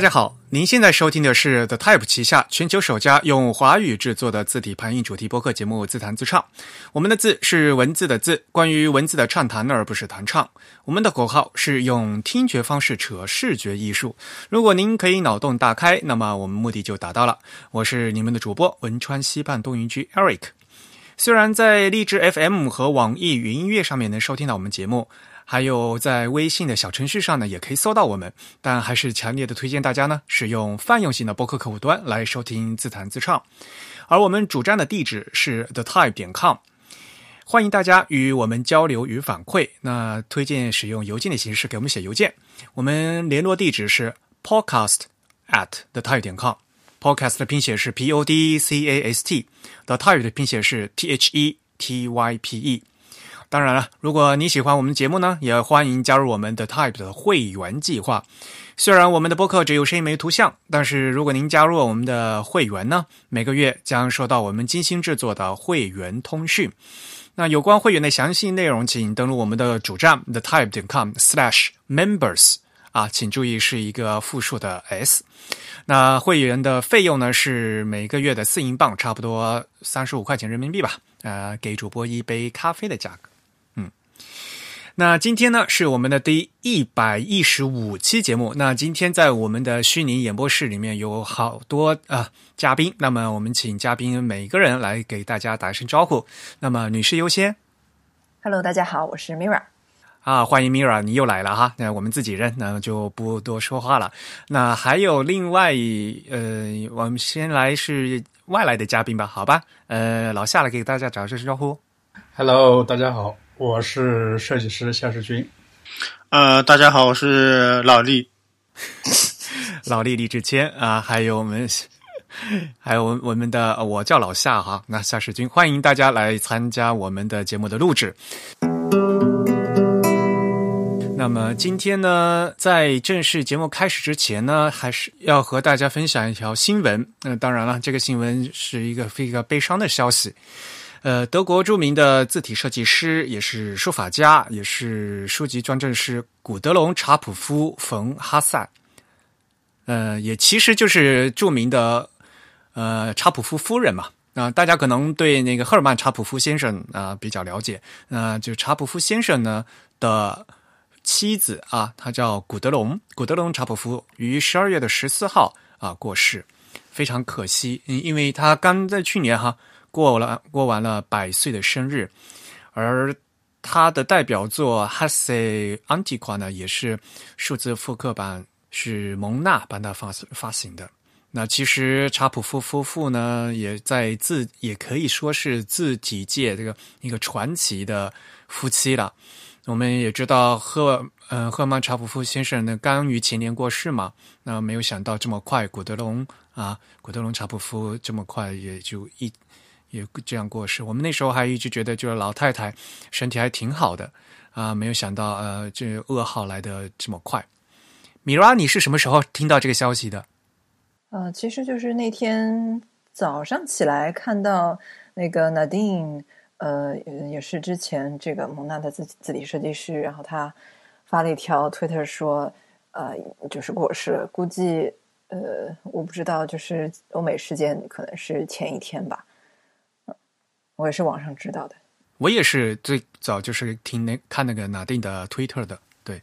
大家好，您现在收听的是 The Type 旗下全球首家用华语制作的字体盘印主题播客节目《自弹自唱》。我们的字是文字的字，关于文字的畅谈，而不是弹唱。我们的口号是用听觉方式扯视觉艺术。如果您可以脑洞大开，那么我们目的就达到了。我是你们的主播文川西畔东云居 Eric。虽然在荔枝 FM 和网易云音乐上面能收听到我们节目。还有在微信的小程序上呢，也可以搜到我们，但还是强烈的推荐大家呢使用泛用型的播客客户端来收听自弹自唱。而我们主站的地址是 the type 点 com，欢迎大家与我们交流与反馈。那推荐使用邮件的形式给我们写邮件，我们联络地址是 podcast at the type 点 com，podcast 的拼写是 p o d c a s t，the type 的拼写是 t h e t y p e。当然了，如果你喜欢我们的节目呢，也欢迎加入我们的 Type 的会员计划。虽然我们的播客只有声音没图像，但是如果您加入我们的会员呢，每个月将收到我们精心制作的会员通讯。那有关会员的详细内容，请登录我们的主站 the type 点 com slash members 啊，请注意是一个复数的 s。那会员的费用呢是每个月的四英镑，差不多三十五块钱人民币吧。呃，给主播一杯咖啡的价格。那今天呢是我们的第一百一十五期节目。那今天在我们的虚拟演播室里面有好多啊嘉宾。那么我们请嘉宾每个人来给大家打一声招呼。那么女士优先。Hello，大家好，我是 Mira。啊，欢迎 Mira，你又来了哈。那我们自己人，那就不多说话了。那还有另外呃，我们先来是外来的嘉宾吧，好吧？呃，老夏来给大家打一声招呼。Hello，大家好。我是设计师夏世军，呃，大家好，我是老李，老李李志谦啊，还有我们，还有我我们的，我叫老夏哈，那夏世军，欢迎大家来参加我们的节目的录制。那么今天呢，在正式节目开始之前呢，还是要和大家分享一条新闻。那当然了，这个新闻是一个非常悲伤的消息。呃，德国著名的字体设计师，也是书法家，也是书籍专政师古德隆·查普夫·冯·哈塞，呃，也其实就是著名的呃查普夫夫人嘛。啊，大家可能对那个赫尔曼·查普夫先生啊比较了解。那就查普夫先生呢的妻子啊，他叫古德隆，古德隆·查普夫于十二月的十四号啊过世，非常可惜，因为他刚在去年哈。过了过完了百岁的生日，而他的代表作《哈塞安提夸》呢，也是数字复刻版，是蒙娜帮他发发行的。那其实查普夫夫妇呢，也在自也可以说是自己界这个一个传奇的夫妻了。我们也知道赫嗯赫曼查普夫先生呢，刚于前年过世嘛，那没有想到这么快，古德隆啊，古德隆查普夫这么快也就一。也这样过世，我们那时候还一直觉得就是老太太身体还挺好的啊，没有想到呃，这噩耗来的这么快。米拉，你是什么时候听到这个消息的？呃，其实就是那天早上起来看到那个 Nadine，呃，也是之前这个蒙娜的字字体设计师，然后他发了一条 Twitter 说，呃，就是过世了，估计呃，我不知道，就是欧美时间可能是前一天吧。我也是网上知道的，我也是最早就是听那看那个纳定的推特的，对，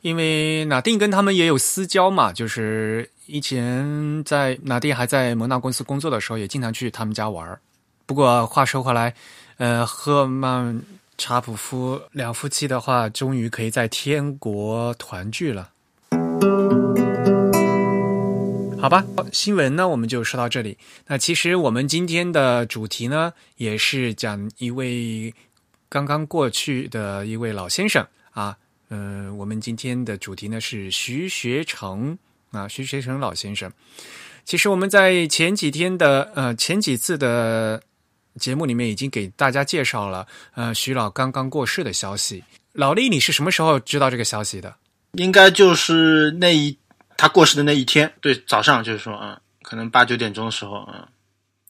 因为纳定跟他们也有私交嘛，就是以前在纳定还在蒙纳公司工作的时候，也经常去他们家玩不过话说回来，呃，赫曼查普夫两夫妻的话，终于可以在天国团聚了。好吧，新闻呢我们就说到这里。那其实我们今天的主题呢，也是讲一位刚刚过去的一位老先生啊。嗯，我们今天的主题呢是徐学成啊，徐学成老先生。其实我们在前几天的呃前几次的节目里面已经给大家介绍了呃徐老刚刚过世的消息。老李，你是什么时候知道这个消息的？应该就是那一。他过世的那一天，对早上就是说，嗯，可能八九点钟的时候，嗯，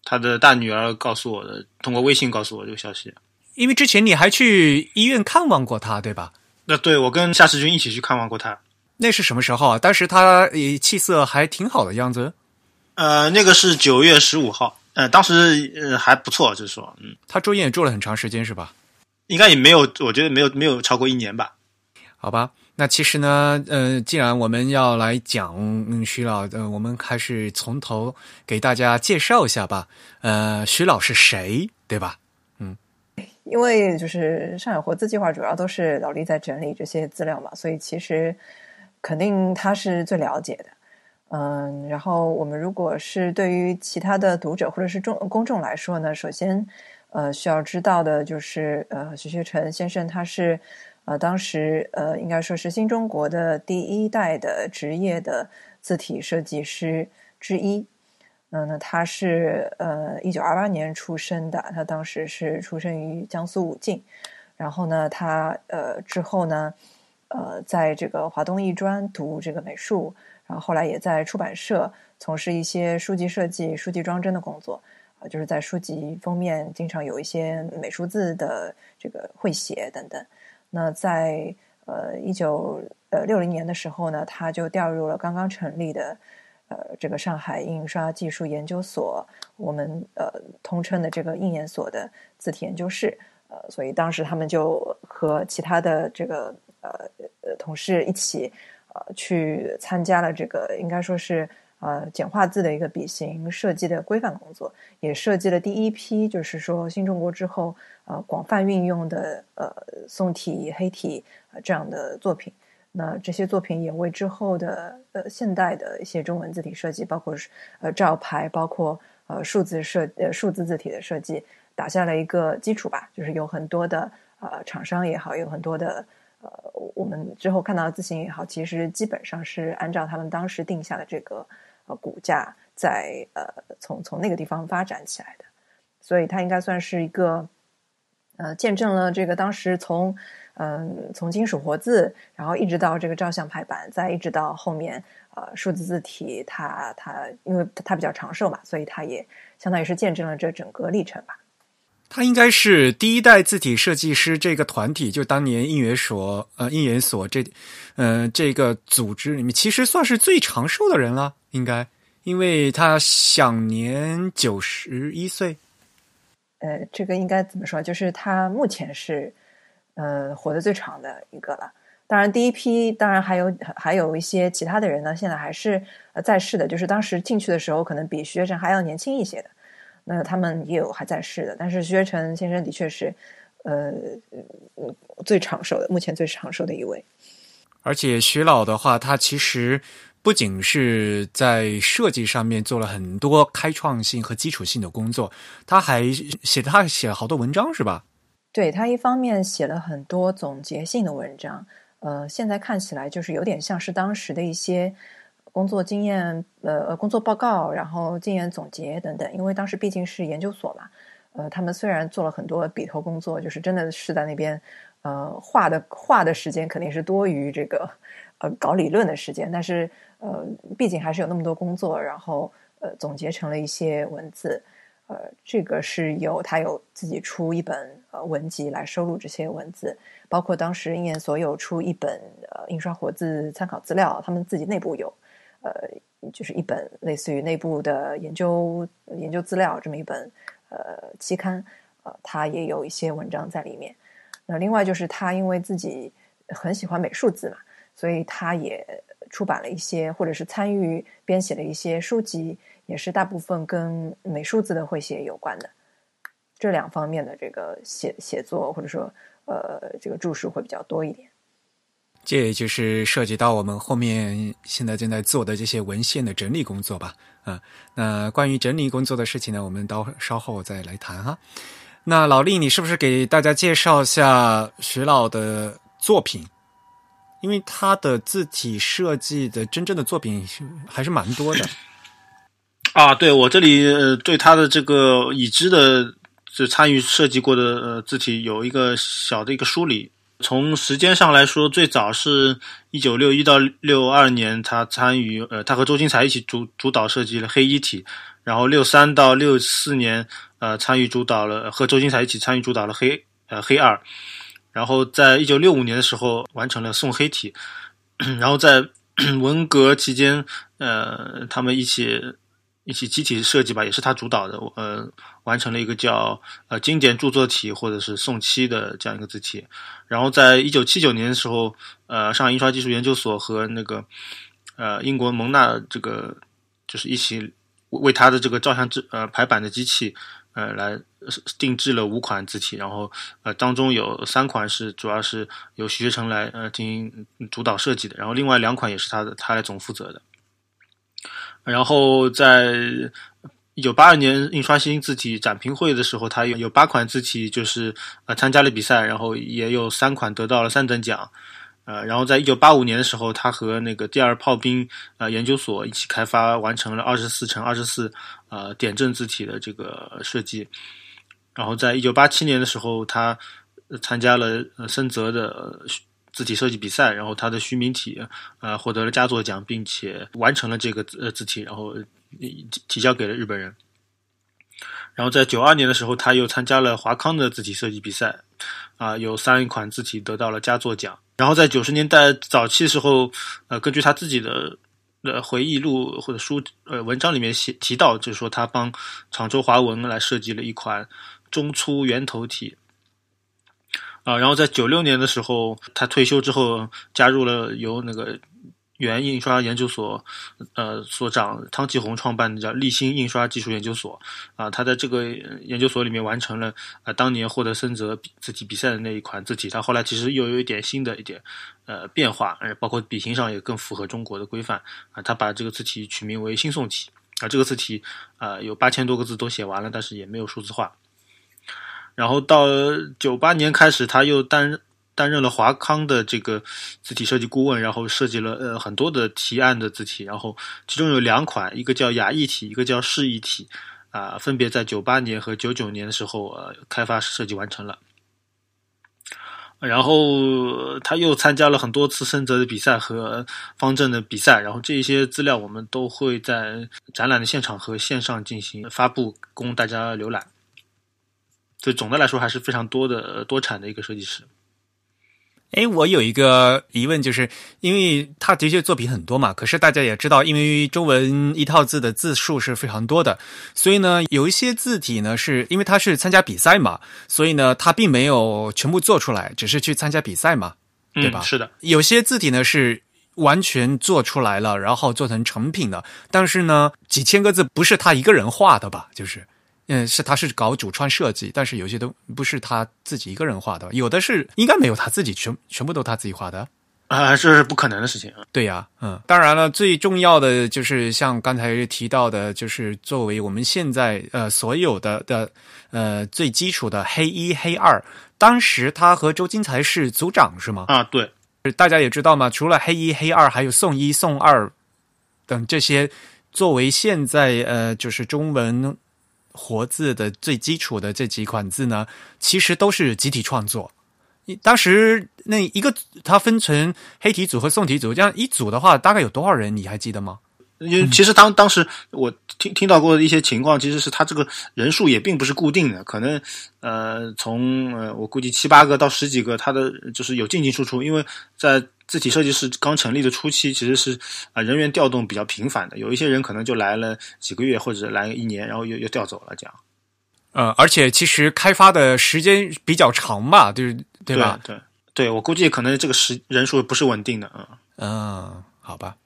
他的大女儿告诉我的，通过微信告诉我这个消息。因为之前你还去医院看望过他，对吧？那对我跟夏世军一起去看望过他。那是什么时候啊？当时他气色还挺好的样子。呃，那个是九月十五号，呃，当时呃还不错，就是说，嗯，他住院也住了很长时间是吧？应该也没有，我觉得没有没有超过一年吧。好吧，那其实呢，呃，既然我们要来讲嗯徐老，呃，我们还是从头给大家介绍一下吧。呃，徐老是谁，对吧？嗯，因为就是上海活字计划主要都是老李在整理这些资料嘛，所以其实肯定他是最了解的。嗯，然后我们如果是对于其他的读者或者是众公众来说呢，首先呃需要知道的就是呃徐学成先生他是呃当时呃应该说是新中国的第一代的职业的字体设计师之一。嗯，那他是呃一九二八年出生的，他当时是出生于江苏武进，然后呢他呃之后呢呃在这个华东艺专读这个美术。然后后来也在出版社从事一些书籍设计、书籍装帧的工作，就是在书籍封面经常有一些美术字的这个会写等等。那在呃一九呃六零年的时候呢，他就调入了刚刚成立的呃这个上海印刷技术研究所，我们呃通称的这个印研所的字体研究室。呃，所以当时他们就和其他的这个呃呃同事一起。呃，去参加了这个应该说是呃简化字的一个笔形设计的规范工作，也设计了第一批就是说新中国之后呃广泛运用的呃宋体黑体这样的作品。那这些作品也为之后的呃现代的一些中文字体设计，包括呃照牌，包括呃数字设呃数字字体的设计打下了一个基础吧。就是有很多的呃厂商也好，有很多的。呃，我们之后看到的字形也好，其实基本上是按照他们当时定下的这个呃骨架，在呃从从那个地方发展起来的，所以它应该算是一个呃见证了这个当时从嗯从金属活字，然后一直到这个照相排版，再一直到后面呃数字字体，它它因为它比较长寿嘛，所以它也相当于是见证了这整个历程吧。他应该是第一代字体设计师这个团体，就当年应援所呃应援所这，呃这个组织里面，其实算是最长寿的人了，应该，因为他享年九十一岁。呃，这个应该怎么说？就是他目前是呃活得最长的一个了。当然，第一批当然还有还有一些其他的人呢，现在还是呃在世的，就是当时进去的时候，可能比徐学成还要年轻一些的。那他们也有还在世的，但是徐学成先生的确是，呃，最长寿的，目前最长寿的一位。而且徐老的话，他其实不仅是在设计上面做了很多开创性和基础性的工作，他还写他写了好多文章，是吧？对他一方面写了很多总结性的文章，呃，现在看起来就是有点像是当时的一些。工作经验，呃，工作报告，然后经验总结等等。因为当时毕竟是研究所嘛，呃，他们虽然做了很多笔头工作，就是真的是在那边，呃，画的画的时间肯定是多于这个，呃，搞理论的时间。但是，呃，毕竟还是有那么多工作，然后，呃，总结成了一些文字。呃，这个是有他有自己出一本呃文集来收录这些文字，包括当时应研所有出一本呃印刷活字参考资料，他们自己内部有。呃，就是一本类似于内部的研究研究资料这么一本呃期刊，呃，他也有一些文章在里面。那另外就是他因为自己很喜欢美术字嘛，所以他也出版了一些或者是参与编写了一些书籍，也是大部分跟美术字的会写有关的。这两方面的这个写写作或者说呃这个注释会比较多一点。这也就是涉及到我们后面现在正在做的这些文献的整理工作吧，啊，那关于整理工作的事情呢，我们到稍后再来谈哈。那老厉，你是不是给大家介绍一下徐老的作品？因为他的字体设计的真正的作品还是蛮多的。啊，对我这里对他的这个已知的就参与设计过的呃字体有一个小的一个梳理。从时间上来说，最早是一九六一到六二年，他参与呃，他和周金才一起主主导设计了黑一体，然后六三到六四年，呃，参与主导了和周金才一起参与主导了黑呃黑二，然后在一九六五年的时候完成了送黑体，然后在 文革期间，呃，他们一起一起集体设计吧，也是他主导的，呃，完成了一个叫呃经典著作体或者是宋七的这样一个字体。然后在一九七九年的时候，呃，上海印刷技术研究所和那个呃英国蒙纳这个就是一起为他的这个照相制呃排版的机器。呃，来定制了五款字体，然后呃，当中有三款是主要是由徐学成来呃进行主导设计的，然后另外两款也是他的他来总负责的。然后在一九八二年印刷新字体展评会的时候，他有有八款字体就是呃参加了比赛，然后也有三款得到了三等奖。呃，然后在一九八五年的时候，他和那个第二炮兵呃研究所一起开发完成了二十四乘二十四呃点阵字体的这个设计。然后在一九八七年的时候，他参加了森泽的字体设计比赛，然后他的虚名体呃获得了佳作奖，并且完成了这个字字体，然后提交给了日本人。然后在九二年的时候，他又参加了华康的字体设计比赛，啊，有三款字体得到了佳作奖。然后在九十年代早期的时候，呃，根据他自己的呃回忆录或者书呃文章里面写提到，就是说他帮常州华文来设计了一款中粗圆头体，啊，然后在九六年的时候，他退休之后加入了由那个。原印刷研究所，呃，所长汤继红创办的叫立新印刷技术研究所，啊，他在这个研究所里面完成了啊当年获得森泽字体比赛的那一款字体，他后来其实又有一点新的一点呃变化，呃，包括笔形上也更符合中国的规范，啊，他把这个字体取名为新宋体，啊，这个字体啊有八千多个字都写完了，但是也没有数字化，然后到九八年开始，他又担任。担任了华康的这个字体设计顾问，然后设计了呃很多的提案的字体，然后其中有两款，一个叫雅意体，一个叫示意体，啊，分别在九八年和九九年的时候呃开发设计完成了。然后他又参加了很多次深泽的比赛和方正的比赛，然后这一些资料我们都会在展览的现场和线上进行发布，供大家浏览。所以总的来说还是非常多的多产的一个设计师。哎，我有一个疑问，就是因为他的确作品很多嘛，可是大家也知道，因为中文一套字的字数是非常多的，所以呢，有一些字体呢，是因为他是参加比赛嘛，所以呢，他并没有全部做出来，只是去参加比赛嘛，对吧？是的，有些字体呢是完全做出来了，然后做成成品的，但是呢，几千个字不是他一个人画的吧？就是。嗯，是他是搞主创设计，但是有些都不是他自己一个人画的，有的是应该没有他自己全全部都他自己画的啊，这是不可能的事情。对呀，嗯，当然了，最重要的就是像刚才提到的，就是作为我们现在呃所有的的呃最基础的黑一黑二，当时他和周金才是组长是吗？啊，对，大家也知道嘛，除了黑一黑二，还有宋一宋二等这些，作为现在呃就是中文。活字的最基础的这几款字呢，其实都是集体创作。当时那一个它分成黑体组和宋体组，这样一组的话，大概有多少人？你还记得吗？因为其实当当时我听听到过的一些情况，其实是他这个人数也并不是固定的，可能呃从呃我估计七八个到十几个，他的就是有进进出出，因为在。字体设计师刚成立的初期，其实是啊人员调动比较频繁的，有一些人可能就来了几个月或者来一年，然后又又调走了这样。呃，而且其实开发的时间比较长吧，就是对吧？对对，我估计可能这个时人数不是稳定的啊。嗯，好吧，嗯，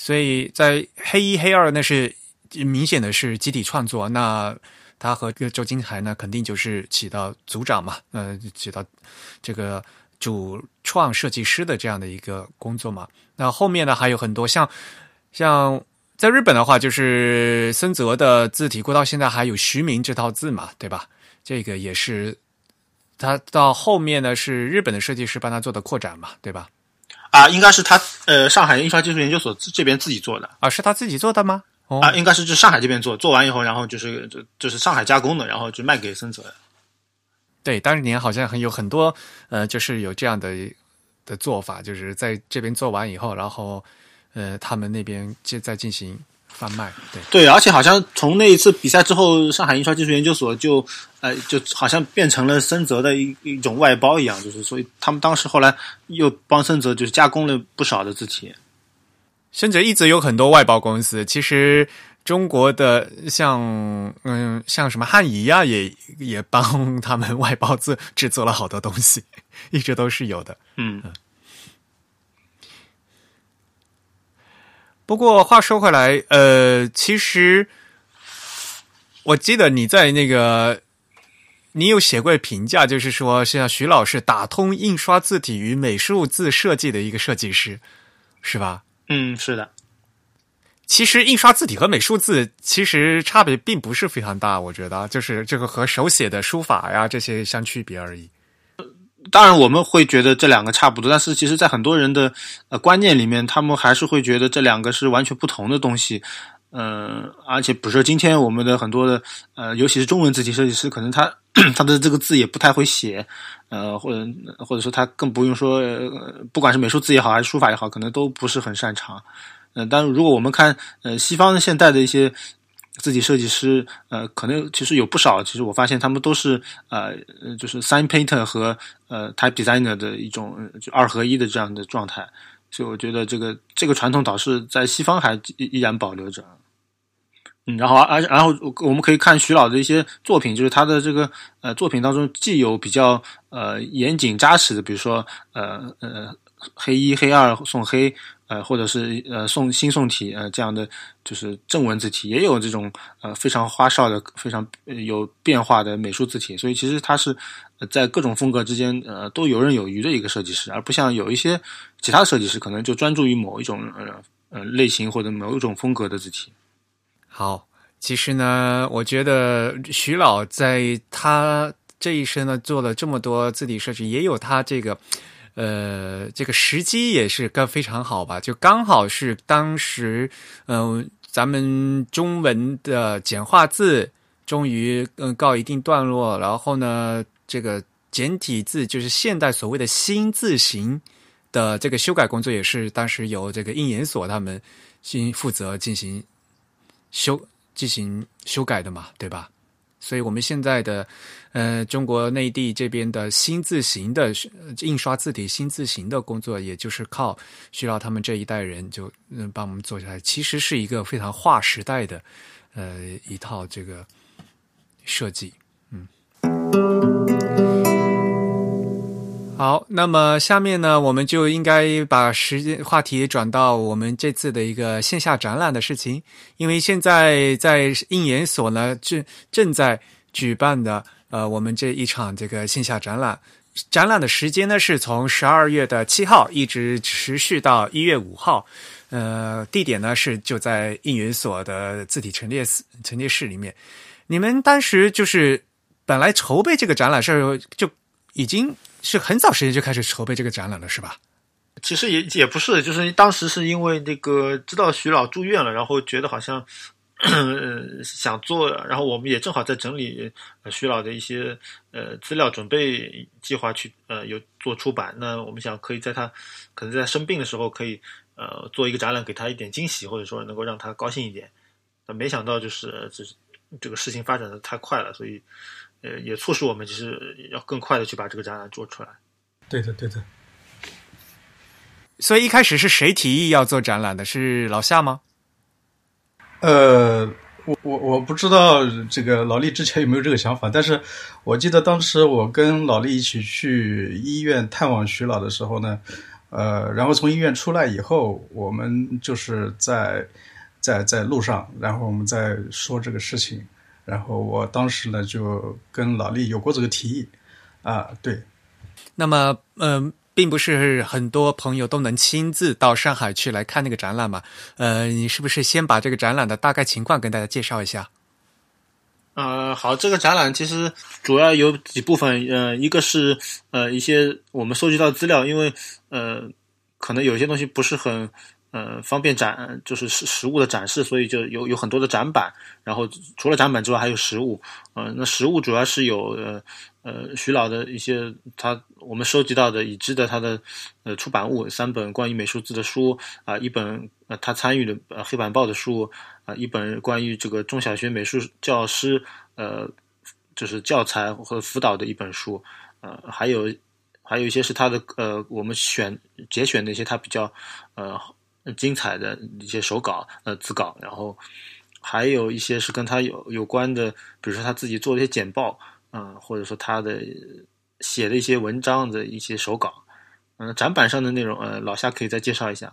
所以在黑一黑二那是明显的是集体创作，那他和周金海呢，肯定就是起到组长嘛，呃，起到这个。主创设计师的这样的一个工作嘛，那后面呢还有很多像像在日本的话，就是森泽的字体过到现在还有徐明这套字嘛，对吧？这个也是他到后面呢是日本的设计师帮他做的扩展嘛，对吧？啊，应该是他呃上海印刷技术研究所这边自己做的啊，是他自己做的吗？啊，应该是就上海这边做，做完以后，然后就是就就是上海加工的，然后就卖给森泽。对，当年好像很有很多，呃，就是有这样的的做法，就是在这边做完以后，然后，呃，他们那边就在进行贩卖。对对，而且好像从那一次比赛之后，上海印刷技术研究所就呃，就好像变成了森泽的一一种外包一样，就是所以他们当时后来又帮森泽就是加工了不少的字体。森泽一直有很多外包公司，其实中国的像嗯像什么汉仪啊，也也帮他们外包制制作了好多东西，一直都是有的。嗯。不过话说回来，呃，其实我记得你在那个，你有写过评价，就是说，像徐老师打通印刷字体与美术字设计的一个设计师，是吧？嗯，是的。其实印刷字体和美术字其实差别并不是非常大，我觉得就是这个和手写的书法呀这些相区别而已。当然，我们会觉得这两个差不多，但是其实，在很多人的呃观念里面，他们还是会觉得这两个是完全不同的东西。嗯，而且，比如说今天我们的很多的呃，尤其是中文字体设计师，可能他他 的这个字也不太会写，呃，或者或者说他更不用说，呃不管是美术字也好，还是书法也好，可能都不是很擅长。嗯，但如果我们看呃西方现代的一些。自己设计师，呃，可能其实有不少。其实我发现他们都是呃，就是 sign painter 和呃 type designer 的一种就二合一的这样的状态。所以我觉得这个这个传统倒是在西方还依然保留着。嗯，然后而然后我们可以看徐老的一些作品，就是他的这个呃作品当中既有比较呃严谨扎实的，比如说呃呃黑一黑二送黑。呃，或者是呃宋新宋体呃这样的就是正文字体，也有这种呃非常花哨的、非常有变化的美术字体，所以其实它是在各种风格之间呃都游刃有余的一个设计师，而不像有一些其他设计师可能就专注于某一种呃呃类型或者某一种风格的字体。好，其实呢，我觉得徐老在他这一生呢做了这么多字体设计，也有他这个。呃，这个时机也是刚非常好吧？就刚好是当时，嗯，咱们中文的简化字终于嗯告一定段落，然后呢，这个简体字就是现代所谓的新字形的这个修改工作，也是当时由这个印研所他们新负责进行修进行修改的嘛，对吧？所以我们现在的。呃，中国内地这边的新字形的印刷字体新字形的工作，也就是靠徐老他们这一代人就嗯帮我们做下来，其实是一个非常划时代的呃一套这个设计。嗯，好，那么下面呢，我们就应该把时间话题转到我们这次的一个线下展览的事情，因为现在在应研所呢正正在举办的。呃，我们这一场这个线下展览，展览的时间呢是从十二月的七号一直持续到一月五号，呃，地点呢是就在应援所的字体陈列室陈列室里面。你们当时就是本来筹备这个展览是就已经是很早时间就开始筹备这个展览了，是吧？其实也也不是，就是当时是因为那个知道徐老住院了，然后觉得好像。想做，然后我们也正好在整理徐老的一些呃资料，准备计划去呃有做出版。那我们想可以在他可能在生病的时候，可以呃做一个展览，给他一点惊喜，或者说能够让他高兴一点。那没想到就是就是这个事情发展的太快了，所以呃也促使我们就是要更快的去把这个展览做出来。对的，对的。所以一开始是谁提议要做展览的？是老夏吗？呃，我我我不知道这个老李之前有没有这个想法，但是我记得当时我跟老李一起去医院探望徐老的时候呢，呃，然后从医院出来以后，我们就是在在在路上，然后我们在说这个事情，然后我当时呢就跟老李有过这个提议，啊，对，那么嗯。并不是很多朋友都能亲自到上海去来看那个展览嘛？呃，你是不是先把这个展览的大概情况跟大家介绍一下？呃，好，这个展览其实主要有几部分，呃，一个是呃一些我们收集到资料，因为呃可能有些东西不是很呃方便展，就是实实物的展示，所以就有有很多的展板。然后除了展板之外，还有实物。呃，那实物主要是有呃呃徐老的一些他我们收集到的已知的他的呃出版物三本关于美术字的书啊，一本呃他参与的呃黑板报的书啊，一本关于这个中小学美术教师呃就是教材和辅导的一本书，呃还有还有一些是他的呃我们选节选的一些他比较呃精彩的一些手稿呃字稿，然后。还有一些是跟他有有关的，比如说他自己做的一些简报，嗯，或者说他的写的一些文章的一些手稿，嗯，展板上的内容，呃，老夏可以再介绍一下。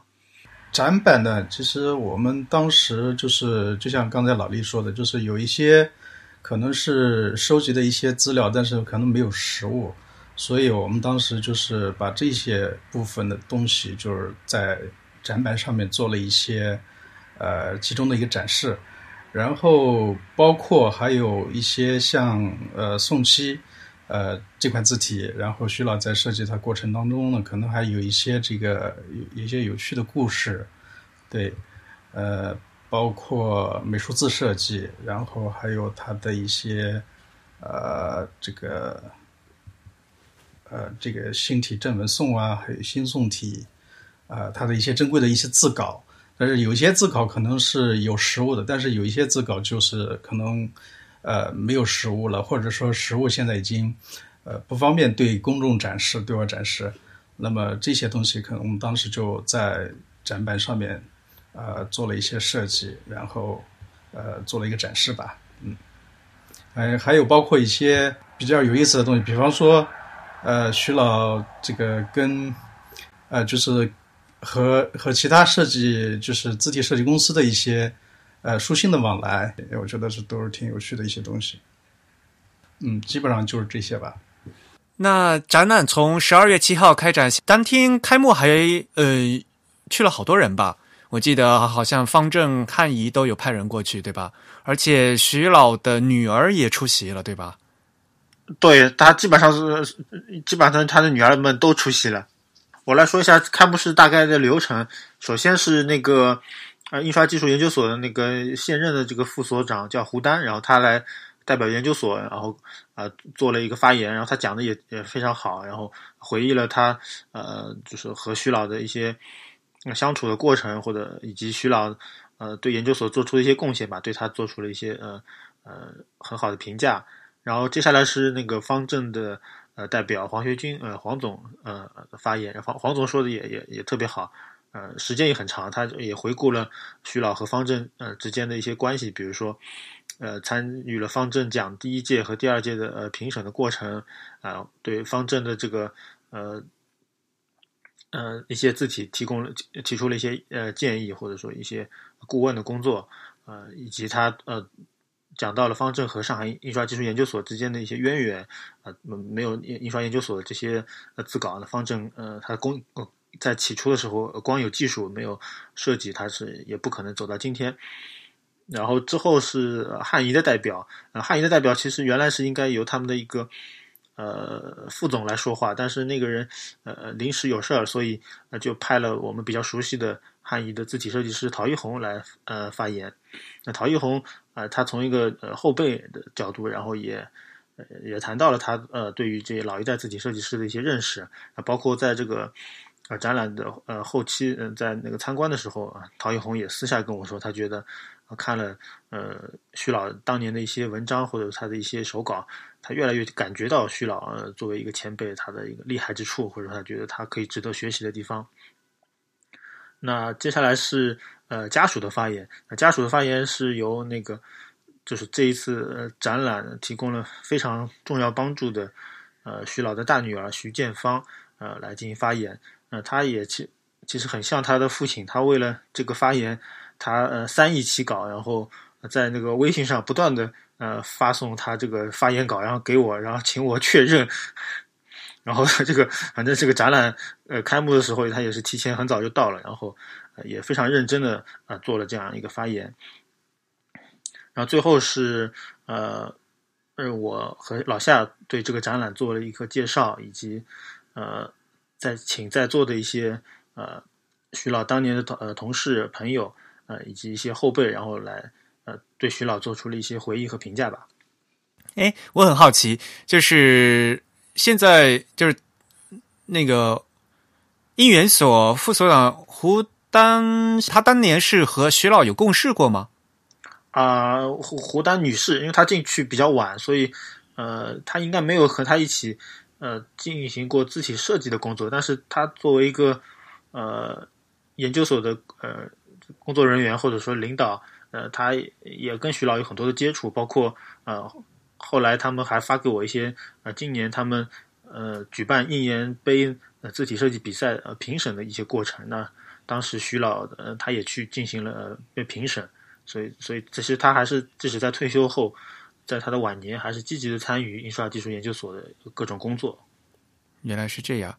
展板呢，其实我们当时就是就像刚才老李说的，就是有一些可能是收集的一些资料，但是可能没有实物，所以我们当时就是把这些部分的东西，就是在展板上面做了一些呃集中的一个展示。然后包括还有一些像呃宋七，呃这款字体，然后徐老在设计它过程当中呢，可能还有一些这个有一些有趣的故事，对，呃包括美术字设计，然后还有它的一些呃这个呃这个新体正文颂啊，还有新宋体，啊它的一些珍贵的一些字稿。但是有些字稿可能是有实物的，但是有一些字稿就是可能，呃，没有实物了，或者说实物现在已经，呃，不方便对公众展示、对外展示。那么这些东西可能我们当时就在展板上面，呃，做了一些设计，然后，呃，做了一个展示吧。嗯，哎，还有包括一些比较有意思的东西，比方说，呃，徐老这个跟，呃，就是。和和其他设计就是字体设计公司的一些呃书信的往来，我觉得是都是挺有趣的一些东西。嗯，基本上就是这些吧。那展览从十二月七号开展，当天开幕还呃去了好多人吧？我记得好像方正、汉仪都有派人过去，对吧？而且徐老的女儿也出席了，对吧？对他基本上是基本上他的女儿们都出席了。我来说一下开幕式大概的流程。首先是那个呃印刷技术研究所的那个现任的这个副所长叫胡丹，然后他来代表研究所，然后啊做了一个发言，然后他讲的也也非常好，然后回忆了他呃就是和徐老的一些相处的过程，或者以及徐老呃对研究所做出的一些贡献吧，对他做出了一些呃呃很好的评价。然后接下来是那个方正的。呃，代表黄学军，呃，黄总，呃，发言，黄黄总说的也也也特别好，呃，时间也很长，他也回顾了徐老和方正呃之间的一些关系，比如说，呃，参与了方正奖第一届和第二届的呃评审的过程，啊，对方正的这个呃呃一些字体提供了提出了一些呃建议，或者说一些顾问的工作，呃，以及他呃。讲到了方正和上海印刷技术研究所之间的一些渊源，啊，没有印印刷研究所的这些呃字稿，那方正呃，他工在起初的时候光有技术没有设计，他是也不可能走到今天。然后之后是汉仪的代表，呃，汉仪的代表其实原来是应该由他们的一个呃副总来说话，但是那个人呃临时有事儿，所以就派了我们比较熟悉的汉仪的字体设计师陶一红来呃发言。那陶一红。啊，他从一个呃后辈的角度，然后也呃也谈到了他呃对于这些老一代字体设计师的一些认识啊，包括在这个呃展览的呃后期，嗯，在那个参观的时候啊，陶一红也私下跟我说，他觉得看了呃徐老当年的一些文章或者他的一些手稿，他越来越感觉到徐老呃作为一个前辈他的一个厉害之处，或者他觉得他可以值得学习的地方。那接下来是。呃，家属的发言，那家属的发言是由那个，就是这一次展览提供了非常重要帮助的，呃，徐老的大女儿徐建芳，呃，来进行发言。呃，他也其其实很像他的父亲，他为了这个发言，他呃三易起稿，然后在那个微信上不断的呃发送他这个发言稿，然后给我，然后请我确认。然后这个反正这个展览呃开幕的时候，他也是提前很早就到了，然后。也非常认真的啊做了这样一个发言，然后最后是呃，呃我和老夏对这个展览做了一个介绍，以及呃在请在座的一些呃徐老当年的同呃同事朋友呃以及一些后辈，然后来呃对徐老做出了一些回忆和评价吧。哎，我很好奇，就是现在就是那个应援所副所长胡丹，他当年是和徐老有共事过吗？啊，胡胡丹女士，因为她进去比较晚，所以呃，她应该没有和他一起呃进行过字体设计的工作。但是她作为一个呃研究所的呃工作人员或者说领导，呃，她也跟徐老有很多的接触，包括呃后来他们还发给我一些呃今年他们呃举办应研杯呃字体设计比赛呃评审的一些过程。那当时徐老呃他也去进行了被评审。所以，所以其实他还是即使在退休后，在他的晚年，还是积极的参与印刷技术研究所的各种工作。原来是这样。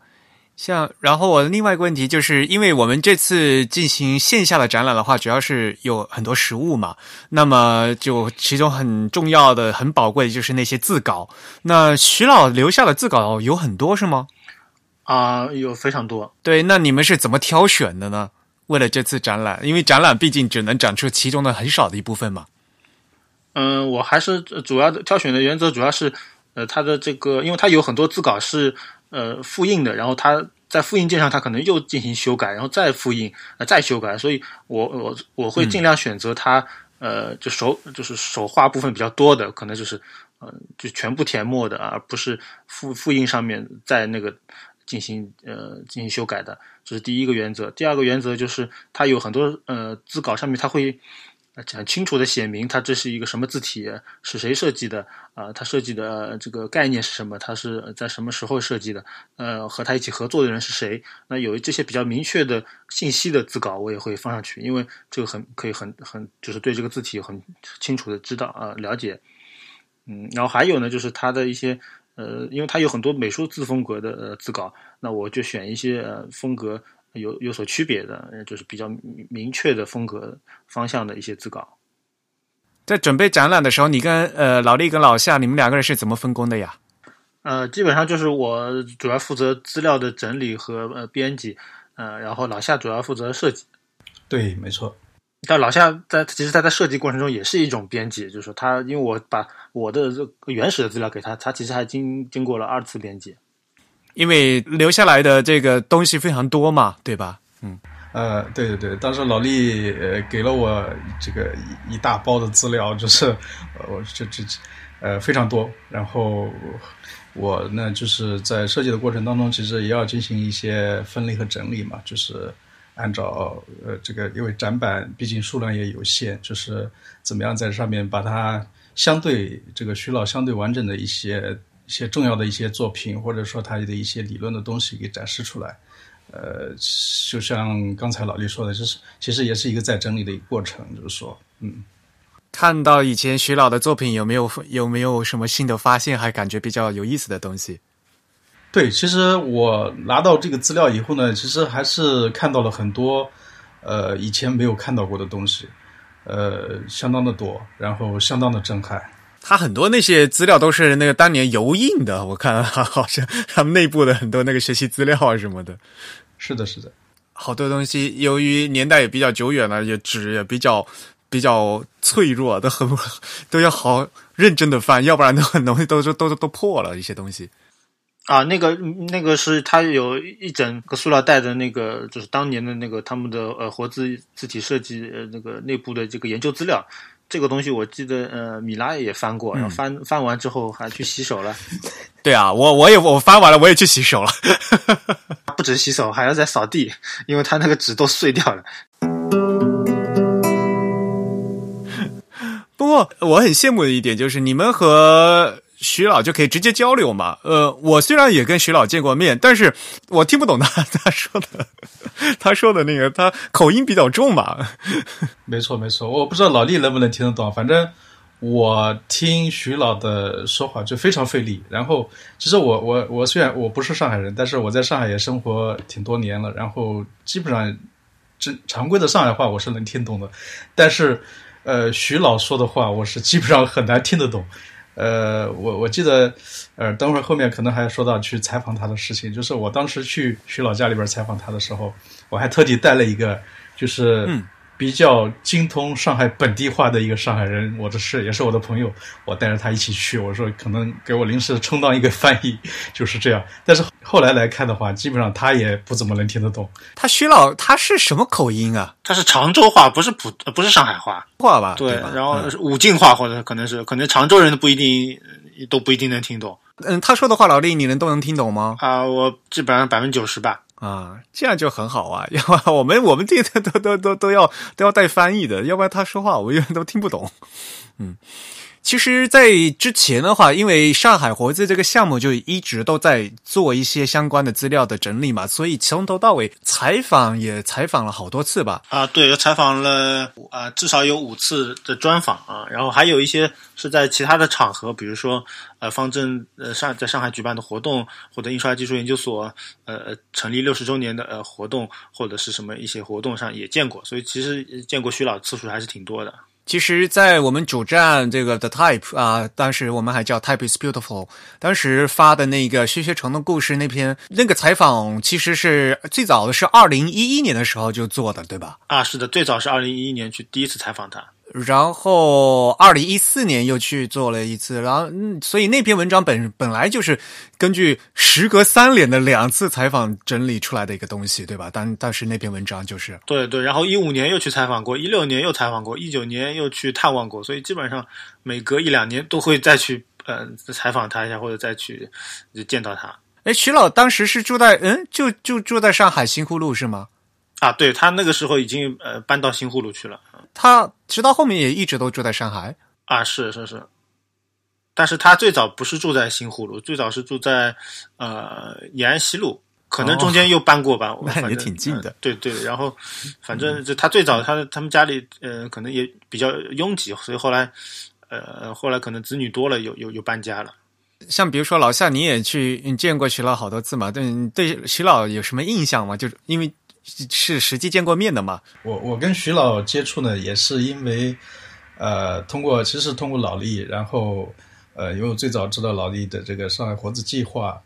像，然后我另外一个问题就是，因为我们这次进行线下的展览的话，主要是有很多实物嘛，那么就其中很重要的、很宝贵的就是那些字稿。那徐老留下的字稿有很多是吗？啊，有非常多。对，那你们是怎么挑选的呢？为了这次展览，因为展览毕竟只能展出其中的很少的一部分嘛。嗯，我还是主要的挑选的原则主要是，呃，它的这个，因为它有很多字稿是呃复印的，然后它在复印件上它可能又进行修改，然后再复印，呃，再修改，所以我我我会尽量选择它，呃，就手就是手画部分比较多的，可能就是呃就全部填墨的，而不是复复印上面在那个。进行呃进行修改的，这是第一个原则。第二个原则就是它有很多呃字稿上面，它会很清楚的写明它这是一个什么字体，是谁设计的啊？它设计的这个概念是什么？它是在什么时候设计的？呃，和他一起合作的人是谁？那有这些比较明确的信息的字稿，我也会放上去，因为这个很可以很很就是对这个字体很清楚的知道啊了解。嗯，然后还有呢，就是它的一些。呃，因为它有很多美术字风格的呃字稿，那我就选一些呃风格有有所区别的，就是比较明确的风格方向的一些字稿。在准备展览的时候，你跟呃老李跟老夏，你们两个人是怎么分工的呀？呃，基本上就是我主要负责资料的整理和呃编辑，呃，然后老夏主要负责设计。对，没错。但老夏在其实他，在设计过程中也是一种编辑，就是说他因为我把我的这原始的资料给他，他其实还经经过了二次编辑，因为留下来的这个东西非常多嘛，对吧？嗯，呃，对对对，当时老李呃给了我这个一一大包的资料，就是我这这呃非常多，然后我呢就是在设计的过程当中，其实也要进行一些分类和整理嘛，就是。按照呃这个，因为展板毕竟数量也有限，就是怎么样在上面把它相对这个徐老相对完整的一些一些重要的一些作品，或者说他的一些理论的东西给展示出来。呃，就像刚才老李说的，就是其实也是一个在整理的一个过程，就是说，嗯，看到以前徐老的作品有没有有没有什么新的发现，还感觉比较有意思的东西？对，其实我拿到这个资料以后呢，其实还是看到了很多，呃，以前没有看到过的东西，呃，相当的多，然后相当的震撼。他很多那些资料都是那个当年油印的，我看 好像他们内部的很多那个学习资料啊什么的。是的，是的，好多东西由于年代也比较久远了，也纸也比较比较脆弱，都很 都要好认真的翻，要不然都很容易都都都都破了一些东西。啊，那个那个是他有一整个塑料袋的那个，就是当年的那个他们的呃活字字体设计呃那个内部的这个研究资料，这个东西我记得呃米拉也翻过，然后翻翻完之后还去洗手了。对啊，我我也我翻完了，我也去洗手了，不止洗手，还要再扫地，因为他那个纸都碎掉了。不过我很羡慕的一点就是你们和。徐老就可以直接交流嘛？呃，我虽然也跟徐老见过面，但是我听不懂他 他说的，他说的那个他口音比较重嘛。没错没错，我不知道老厉能不能听得懂，反正我听徐老的说话就非常费力。然后，其实我我我虽然我不是上海人，但是我在上海也生活挺多年了，然后基本上正常规的上海话我是能听懂的，但是呃，徐老说的话我是基本上很难听得懂。呃，我我记得，呃，等会儿后面可能还要说到去采访他的事情。就是我当时去徐老家里边采访他的时候，我还特地带了一个，就是比较精通上海本地话的一个上海人，我的是也是我的朋友，我带着他一起去，我说可能给我临时充当一个翻译，就是这样。但是后来来看的话，基本上他也不怎么能听得懂。他徐老他是什么口音啊？他是常州话，不是普不是上海话话吧？对，吧然后武进话或者可能是可能常州人不一定都不一定能听懂嗯，他说的话，老弟你能都能听懂吗？啊、我基本上百分之九十吧。啊，这样就很好啊，要不然我们我们这个都都都都要都要带翻译的，要不然他说话我一般都听不懂。嗯，其实，在之前的话，因为上海活字这个项目就一直都在做一些相关的资料的整理嘛，所以从头到尾采访也采访了好多次吧。啊，对，采访了啊，至少有五次的专访啊，然后还有一些是在其他的场合，比如说呃，方正呃上在上海举办的活动，或者印刷技术研究所呃成立六十周年的呃活动，或者是什么一些活动上也见过，所以其实见过徐老次数还是挺多的。其实，在我们主站这个 The Type 啊，当时我们还叫 Type is Beautiful，当时发的那个薛薛成的故事那篇那个采访，其实是最早的是二零一一年的时候就做的，对吧？啊，是的，最早是二零一一年去第一次采访他。然后，二零一四年又去做了一次，然后，嗯，所以那篇文章本本来就是根据时隔三年的两次采访整理出来的一个东西，对吧？但但是那篇文章就是，对对，然后一五年又去采访过，一六年又采访过，一九年又去探望过，所以基本上每隔一两年都会再去呃采访他一下，或者再去就见到他。哎，徐老当时是住在嗯，就就住在上海新沪路是吗？啊，对他那个时候已经呃搬到新沪路去了。他直到后面也一直都住在上海。啊，是是是，但是他最早不是住在新湖路，最早是住在呃延安西路，可能中间又搬过吧。我那也反正挺近的呃对对，然后反正就他最早他他们家里呃可能也比较拥挤，所以后来呃后来可能子女多了，又又又搬家了。像比如说老夏，你也去你见过徐老好多次嘛？对，你对徐老有什么印象吗？就是因为是实际见过面的嘛。我我跟徐老接触呢，也是因为，呃，通过其实通过老力，然后呃，因为我最早知道老力的这个上海活字计划，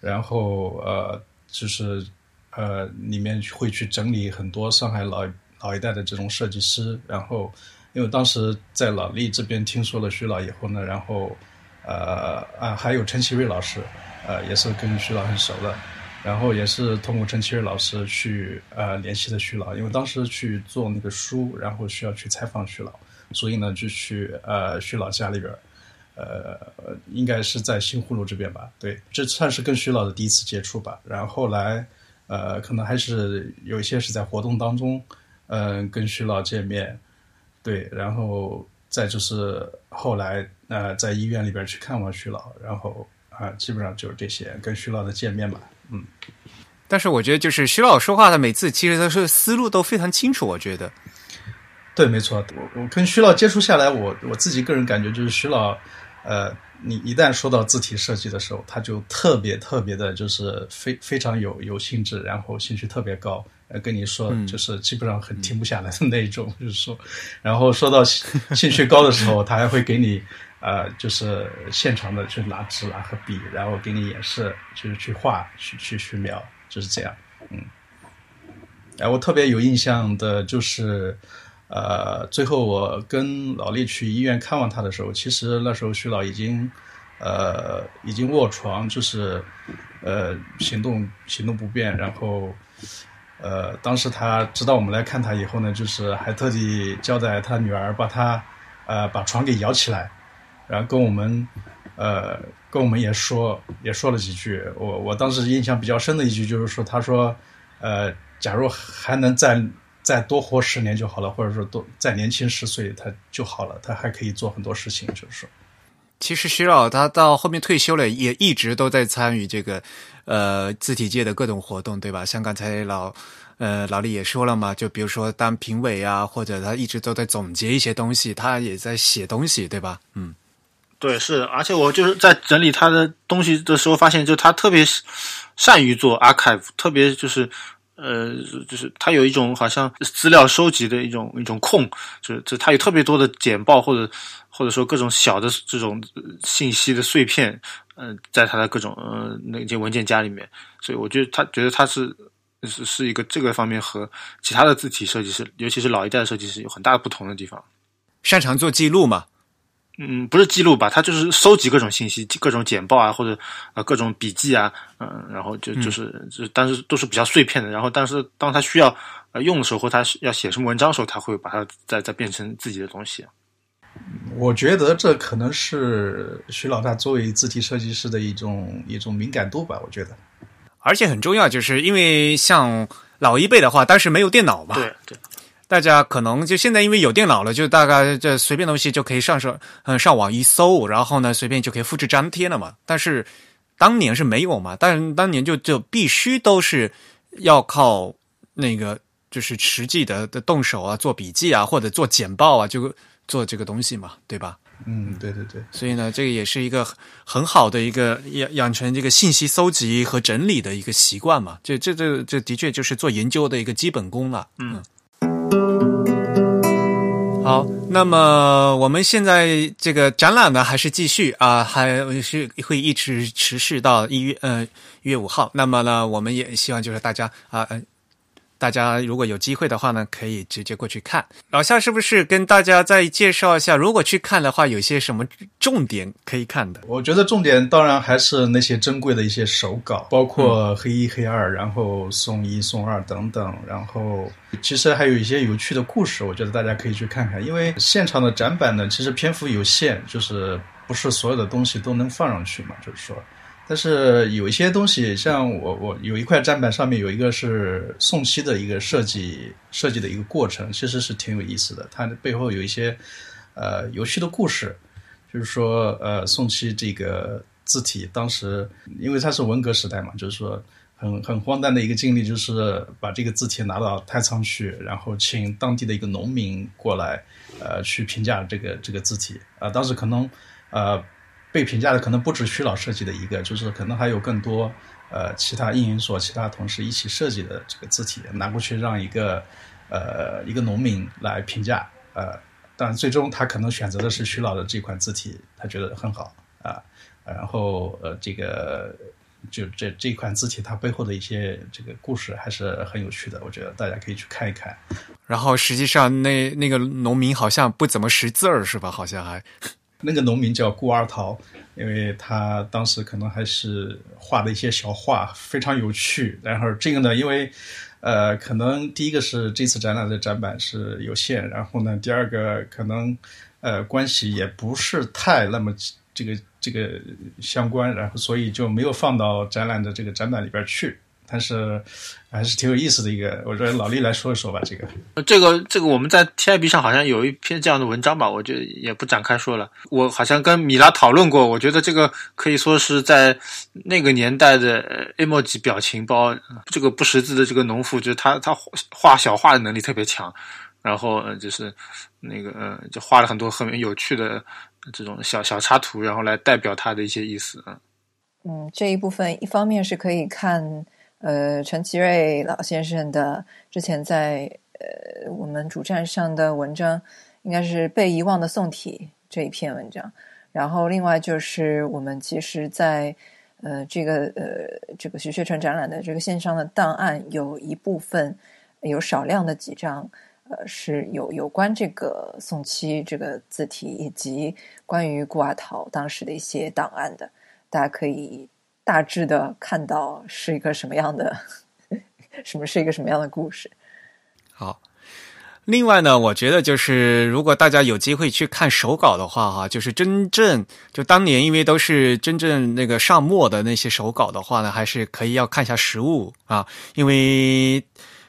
然后呃，就是呃里面会去整理很多上海老老一代的这种设计师，然后因为当时在老力这边听说了徐老以后呢，然后呃啊还有陈其瑞老师，呃也是跟徐老很熟的。然后也是通过陈其瑞老师去呃联系的徐老，因为当时去做那个书，然后需要去采访徐老，所以呢就去呃徐老家里边，呃应该是在新湖路这边吧，对，这算是跟徐老的第一次接触吧。然后后来呃可能还是有一些是在活动当中，嗯、跟徐老见面，对，然后再就是后来呃在医院里边去看望徐老，然后啊、基本上就是这些跟徐老的见面吧。但是我觉得，就是徐老说话的每次，其实都是思路都非常清楚。我觉得，对，没错，我我跟徐老接触下来，我我自己个人感觉就是徐老，呃，你一旦说到字体设计的时候，他就特别特别的，就是非非常有有兴致，然后兴趣特别高，呃，跟你说就是基本上很停不下来的那一种，就是说，然后说到兴兴趣高的时候，他还会给你呃，就是现场的去拿纸啊和笔，然后给你演示，就是去画，去去去描，就是这样，嗯。哎，我特别有印象的就是，呃，最后我跟老力去医院看望他的时候，其实那时候徐老已经，呃，已经卧床，就是，呃，行动行动不便，然后，呃，当时他知道我们来看他以后呢，就是还特地交代他女儿把他，呃，把床给摇起来，然后跟我们，呃，跟我们也说也说了几句。我我当时印象比较深的一句就是说，他说，呃，假如还能再再多活十年就好了，或者说多再年轻十岁他就好了，他还可以做很多事情，就是说。其实徐老他到后面退休了，也一直都在参与这个呃字体界的各种活动，对吧？像刚才老呃老李也说了嘛，就比如说当评委啊，或者他一直都在总结一些东西，他也在写东西，对吧？嗯，对，是，而且我就是在整理他的东西的时候，发现就他特别善于做 archive，特别就是呃，就是他有一种好像资料收集的一种一种控，就是就他有特别多的简报或者或者说各种小的这种信息的碎片，嗯、在他的各种呃那些文件夹里面，所以我觉得他觉得他是是是一个这个方面和其他的字体设计师，尤其是老一代的设计师有很大的不同的地方。擅长做记录嘛？嗯，不是记录吧，他就是收集各种信息，各种简报啊，或者呃各种笔记啊，嗯，然后就就是就，但是都是比较碎片的。然后，但是当他需要呃用的时候，或他要写什么文章的时候，他会把它再再变成自己的东西。我觉得这可能是徐老大作为字体设计师的一种一种敏感度吧。我觉得，而且很重要，就是因为像老一辈的话，当时没有电脑嘛，对对。大家可能就现在因为有电脑了，就大概这随便东西就可以上上嗯上网一搜，然后呢随便就可以复制粘贴了嘛。但是当年是没有嘛，但当年就就必须都是要靠那个就是实际的的动手啊，做笔记啊，或者做简报啊，就做这个东西嘛，对吧？嗯，对对对。所以呢，这个也是一个很好的一个养养成这个信息搜集和整理的一个习惯嘛。这这这这的确就是做研究的一个基本功了。嗯。好，那么我们现在这个展览呢，还是继续啊，还是会一直持续到一月呃一月五号。那么呢，我们也希望就是大家啊。大家如果有机会的话呢，可以直接过去看。老夏是不是跟大家再介绍一下，如果去看的话，有些什么重点可以看的？我觉得重点当然还是那些珍贵的一些手稿，包括黑一、黑二，然后送一、送二等等。然后其实还有一些有趣的故事，我觉得大家可以去看看。因为现场的展板呢，其实篇幅有限，就是不是所有的东西都能放上去嘛，就是说。但是有一些东西，像我我有一块砧板，上面有一个是宋漆的一个设计设计的一个过程，其实是挺有意思的。它背后有一些呃有趣的故事，就是说呃宋漆这个字体当时因为它是文革时代嘛，就是说很很荒诞的一个经历，就是把这个字体拿到太仓去，然后请当地的一个农民过来呃去评价这个这个字体啊，当时可能呃。被评价的可能不止徐老设计的一个，就是可能还有更多呃其他运营所其他同事一起设计的这个字体拿过去让一个呃一个农民来评价，呃，但最终他可能选择的是徐老的这款字体，他觉得很好啊，然后呃这个就这这款字体它背后的一些这个故事还是很有趣的，我觉得大家可以去看一看。然后实际上那那个农民好像不怎么识字儿是吧？好像还。那个农民叫顾二桃，因为他当时可能还是画的一些小画非常有趣。然后这个呢，因为呃，可能第一个是这次展览的展板是有限，然后呢，第二个可能呃关系也不是太那么这个这个相关，然后所以就没有放到展览的这个展板里边去。但是还是挺有意思的一个，我觉得老李来说一说吧。这个，这个，这个我们在 TIB 上好像有一篇这样的文章吧，我就也不展开说了。我好像跟米拉讨论过，我觉得这个可以说是在那个年代的 emoji 表情包，这个不识字的这个农妇，就是他他画小画的能力特别强，然后就是那个嗯，就画了很多很有趣的这种小小插图，然后来代表他的一些意思嗯，嗯，这一部分一方面是可以看。呃，陈其瑞老先生的之前在呃我们主站上的文章，应该是被遗忘的宋体这一篇文章。然后另外就是我们其实，在呃这个呃这个徐学成展览的这个线上的档案，有一部分有少量的几张，呃是有有关这个宋七这个字体以及关于顾阿陶当时的一些档案的，大家可以。大致的看到是一个什么样的，什么是一个什么样的故事。好，另外呢，我觉得就是如果大家有机会去看手稿的话，哈，就是真正就当年因为都是真正那个上墨的那些手稿的话呢，还是可以要看一下实物啊，因为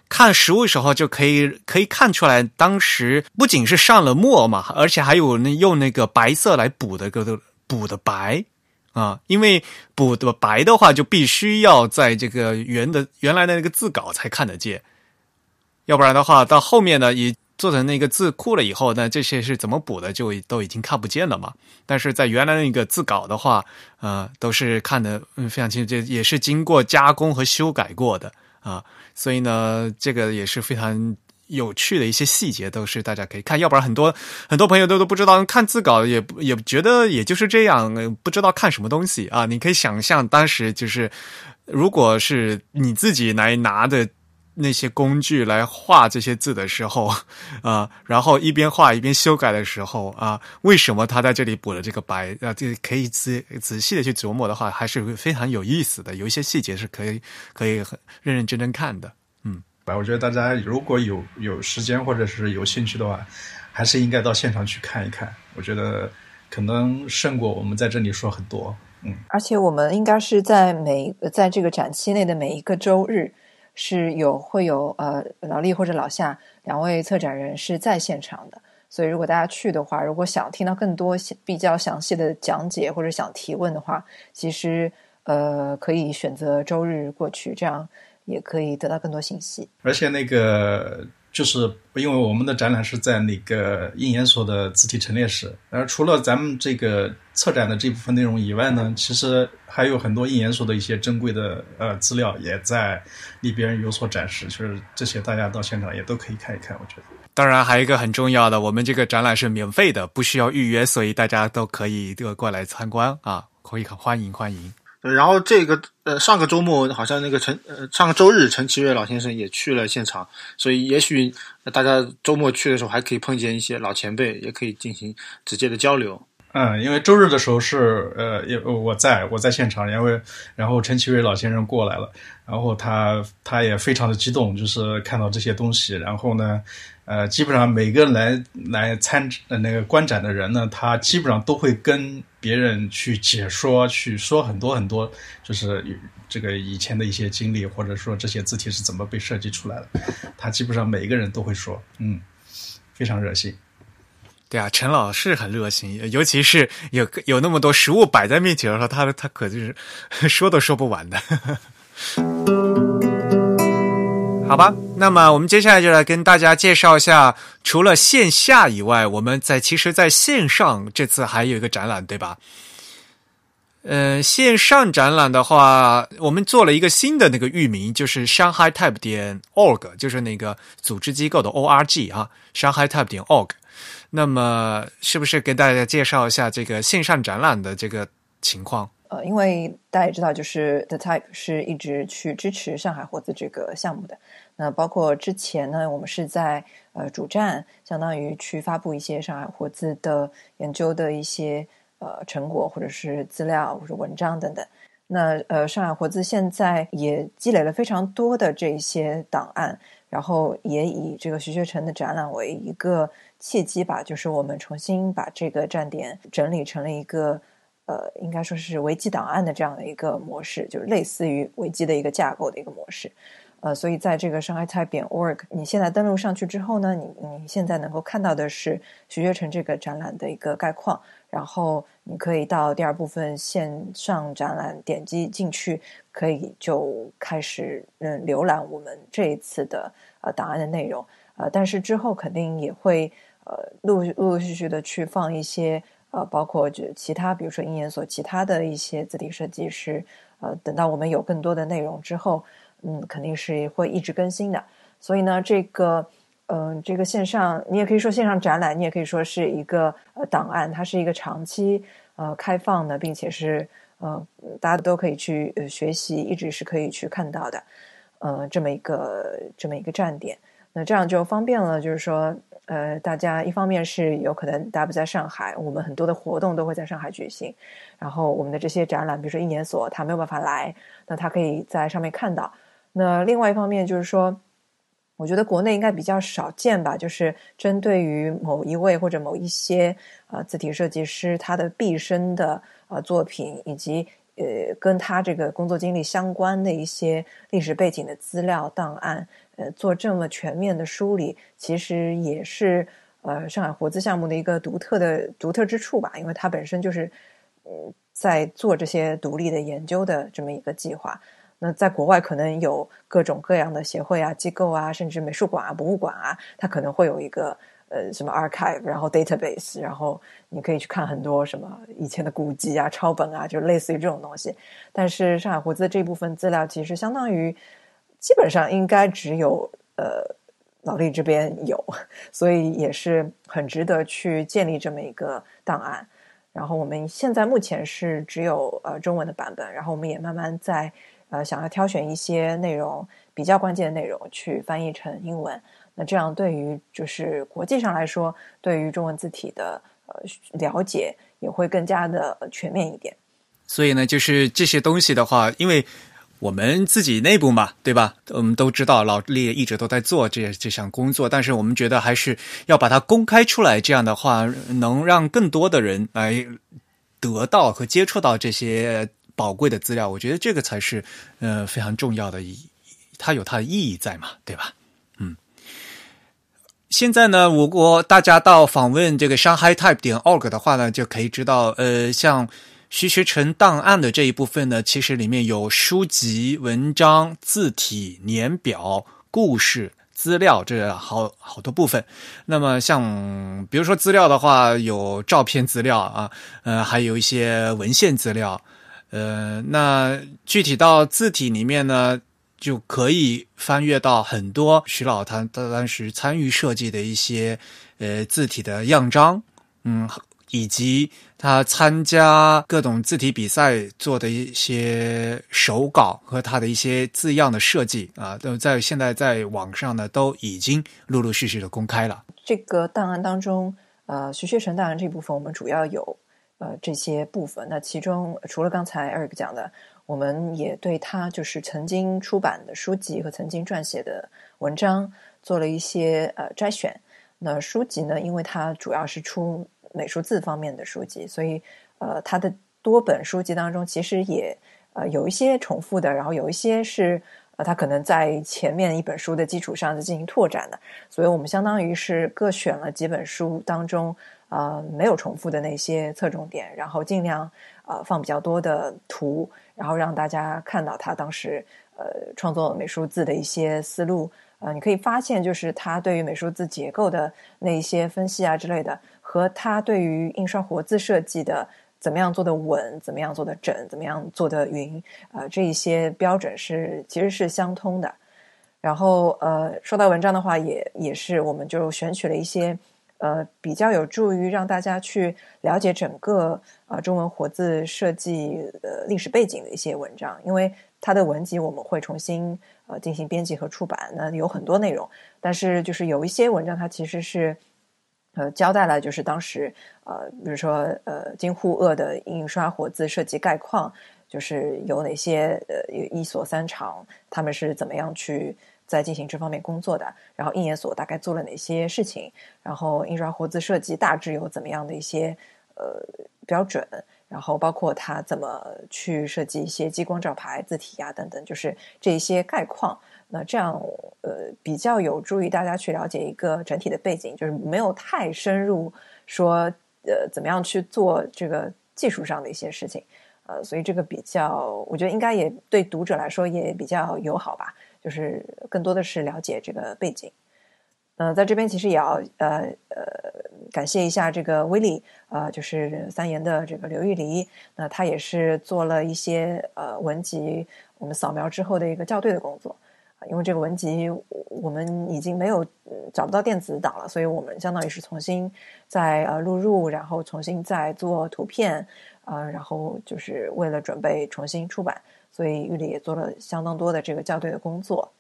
看实物时候就可以可以看出来，当时不仅是上了墨嘛，而且还有那用那个白色来补的个补的白。啊，因为补的白的话，就必须要在这个原的原来的那个字稿才看得见，要不然的话，到后面呢，也做成那个字库了以后，那这些是怎么补的，就都已经看不见了嘛。但是在原来那个字稿的话，呃，都是看的嗯非常清楚，这也是经过加工和修改过的啊，所以呢，这个也是非常。有趣的一些细节都是大家可以看，要不然很多很多朋友都都不知道看字稿，也也觉得也就是这样，不知道看什么东西啊。你可以想象当时就是，如果是你自己来拿的那些工具来画这些字的时候，啊，然后一边画一边修改的时候，啊，为什么他在这里补了这个白？啊，这可以仔仔细的去琢磨的话，还是非常有意思的。有一些细节是可以可以很认认真真看的。我觉得大家如果有有时间或者是有兴趣的话，还是应该到现场去看一看。我觉得可能胜过我们在这里说很多。嗯，而且我们应该是在每在这个展期内的每一个周日。是有会有呃老厉或者老夏两位策展人是在现场的，所以如果大家去的话，如果想听到更多比较详细的讲解或者想提问的话，其实呃可以选择周日过去，这样也可以得到更多信息。而且那个。就是因为我们的展览是在那个印研所的字体陈列室，而除了咱们这个策展的这部分内容以外呢，其实还有很多印研所的一些珍贵的呃资料也在里边有所展示，就是这些大家到现场也都可以看一看。我觉得，当然还有一个很重要的，我们这个展览是免费的，不需要预约，所以大家都可以这个过来参观啊，可以欢迎欢迎。然后这个呃，上个周末好像那个陈呃，上个周日陈其瑞老先生也去了现场，所以也许大家周末去的时候还可以碰见一些老前辈，也可以进行直接的交流。嗯，因为周日的时候是呃，也我在我在现场，因为然后陈其瑞老先生过来了，然后他他也非常的激动，就是看到这些东西，然后呢。呃，基本上每个来来参呃那个观展的人呢，他基本上都会跟别人去解说，去说很多很多，就是这个以前的一些经历，或者说这些字体是怎么被设计出来的。他基本上每一个人都会说，嗯，非常热心。对啊，陈老师很热心，尤其是有有那么多食物摆在面前的时候，他他可就是说都说不完的。好吧，那么我们接下来就来跟大家介绍一下，除了线下以外，我们在其实在线上这次还有一个展览，对吧？呃，线上展览的话，我们做了一个新的那个域名，就是 Shanghai Type 点 org，就是那个组织机构的 O R G 啊，Shanghai Type 点 org。那么，是不是给大家介绍一下这个线上展览的这个情况？呃，因为大家也知道，就是 The Type 是一直去支持上海活字这个项目的。那包括之前呢，我们是在呃主站，相当于去发布一些上海活字的研究的一些呃成果，或者是资料，或者文章等等。那呃，上海活字现在也积累了非常多的这些档案，然后也以这个徐学成的展览为一个契机吧，就是我们重新把这个站点整理成了一个。呃，应该说是维基档案的这样的一个模式，就是类似于维基的一个架构的一个模式。呃，所以在这个上海 type org，你现在登录上去之后呢，你你现在能够看到的是徐学成这个展览的一个概况，然后你可以到第二部分线上展览，点击进去，可以就开始嗯浏览我们这一次的呃档案的内容。呃，但是之后肯定也会呃陆陆陆续续的去放一些。呃，包括就其他，比如说应研所其他的一些字体设计师，呃，等到我们有更多的内容之后，嗯，肯定是会一直更新的。所以呢，这个，嗯，这个线上你也可以说线上展览，你也可以说是一个呃档案，它是一个长期呃开放的，并且是呃大家都可以去呃学习，一直是可以去看到的，呃，这么一个这么一个站点。那这样就方便了，就是说。呃，大家一方面是有可能大家不在上海，我们很多的活动都会在上海举行，然后我们的这些展览，比如说一年所，他没有办法来，那他可以在上面看到。那另外一方面就是说，我觉得国内应该比较少见吧，就是针对于某一位或者某一些呃字体设计师他的毕生的呃作品，以及呃跟他这个工作经历相关的一些历史背景的资料档案。呃，做这么全面的梳理，其实也是呃上海活字项目的一个独特的独特之处吧，因为它本身就是嗯在做这些独立的研究的这么一个计划。那在国外可能有各种各样的协会啊、机构啊，甚至美术馆啊、博物馆啊，它可能会有一个呃什么 archive，然后 database，然后你可以去看很多什么以前的古籍啊、抄本啊，就类似于这种东西。但是上海胡子这部分资料，其实相当于。基本上应该只有呃老力这边有，所以也是很值得去建立这么一个档案。然后我们现在目前是只有呃中文的版本，然后我们也慢慢在呃想要挑选一些内容比较关键的内容去翻译成英文。那这样对于就是国际上来说，对于中文字体的呃了解也会更加的全面一点。所以呢，就是这些东西的话，因为我们自己内部嘛，对吧？我们都知道老列一直都在做这这项工作，但是我们觉得还是要把它公开出来，这样的话能让更多的人来得到和接触到这些宝贵的资料。我觉得这个才是呃非常重要的，意，它有它的意义在嘛，对吧？嗯。现在呢，我国大家到访问这个 Shanghai Type 点 org 的话呢，就可以知道，呃，像。徐学成档案的这一部分呢，其实里面有书籍、文章、字体、年表、故事、资料，这好好多部分。那么像比如说资料的话，有照片资料啊，呃，还有一些文献资料。呃，那具体到字体里面呢，就可以翻阅到很多徐老他他当时参与设计的一些呃字体的样章，嗯。以及他参加各种字体比赛做的一些手稿和他的一些字样的设计啊，都在现在在网上呢都已经陆陆续续的公开了。这个档案当中，呃，徐学成档案这部分，我们主要有呃这些部分。那其中除了刚才 Eric 讲的，我们也对他就是曾经出版的书籍和曾经撰写的文章做了一些呃摘选。那书籍呢，因为它主要是出。美术字方面的书籍，所以呃，他的多本书籍当中其实也呃有一些重复的，然后有一些是呃他可能在前面一本书的基础上进行拓展的，所以我们相当于是各选了几本书当中呃没有重复的那些侧重点，然后尽量呃放比较多的图，然后让大家看到他当时呃创作美术字的一些思路。呃，你可以发现就是他对于美术字结构的那一些分析啊之类的。和他对于印刷活字设计的怎么样做的稳，怎么样做的整，怎么样做的匀，呃，这一些标准是其实是相通的。然后呃，说到文章的话，也也是我们就选取了一些呃比较有助于让大家去了解整个啊中文活字设计呃历史背景的一些文章，因为它的文集我们会重新呃进行编辑和出版，那有很多内容，但是就是有一些文章它其实是。呃，交代了就是当时呃，比如说呃，京沪鄂的印刷活字设计概况，就是有哪些呃一所三长，他们是怎么样去在进行这方面工作的，然后印研所大概做了哪些事情，然后印刷活字设计大致有怎么样的一些呃标准，然后包括他怎么去设计一些激光照牌字体呀等等，就是这一些概况。那这样，呃，比较有助于大家去了解一个整体的背景，就是没有太深入说，呃，怎么样去做这个技术上的一些事情，呃，所以这个比较，我觉得应该也对读者来说也比较友好吧，就是更多的是了解这个背景。呃，在这边其实也要呃呃感谢一下这个威利，呃，就是三言的这个刘玉黎，那他也是做了一些呃文集，我们扫描之后的一个校对的工作。因为这个文集我们已经没有找不到电子档了，所以我们相当于是重新再呃录入，然后重新再做图片，呃，然后就是为了准备重新出版，所以玉里也做了相当多的这个校对的工作。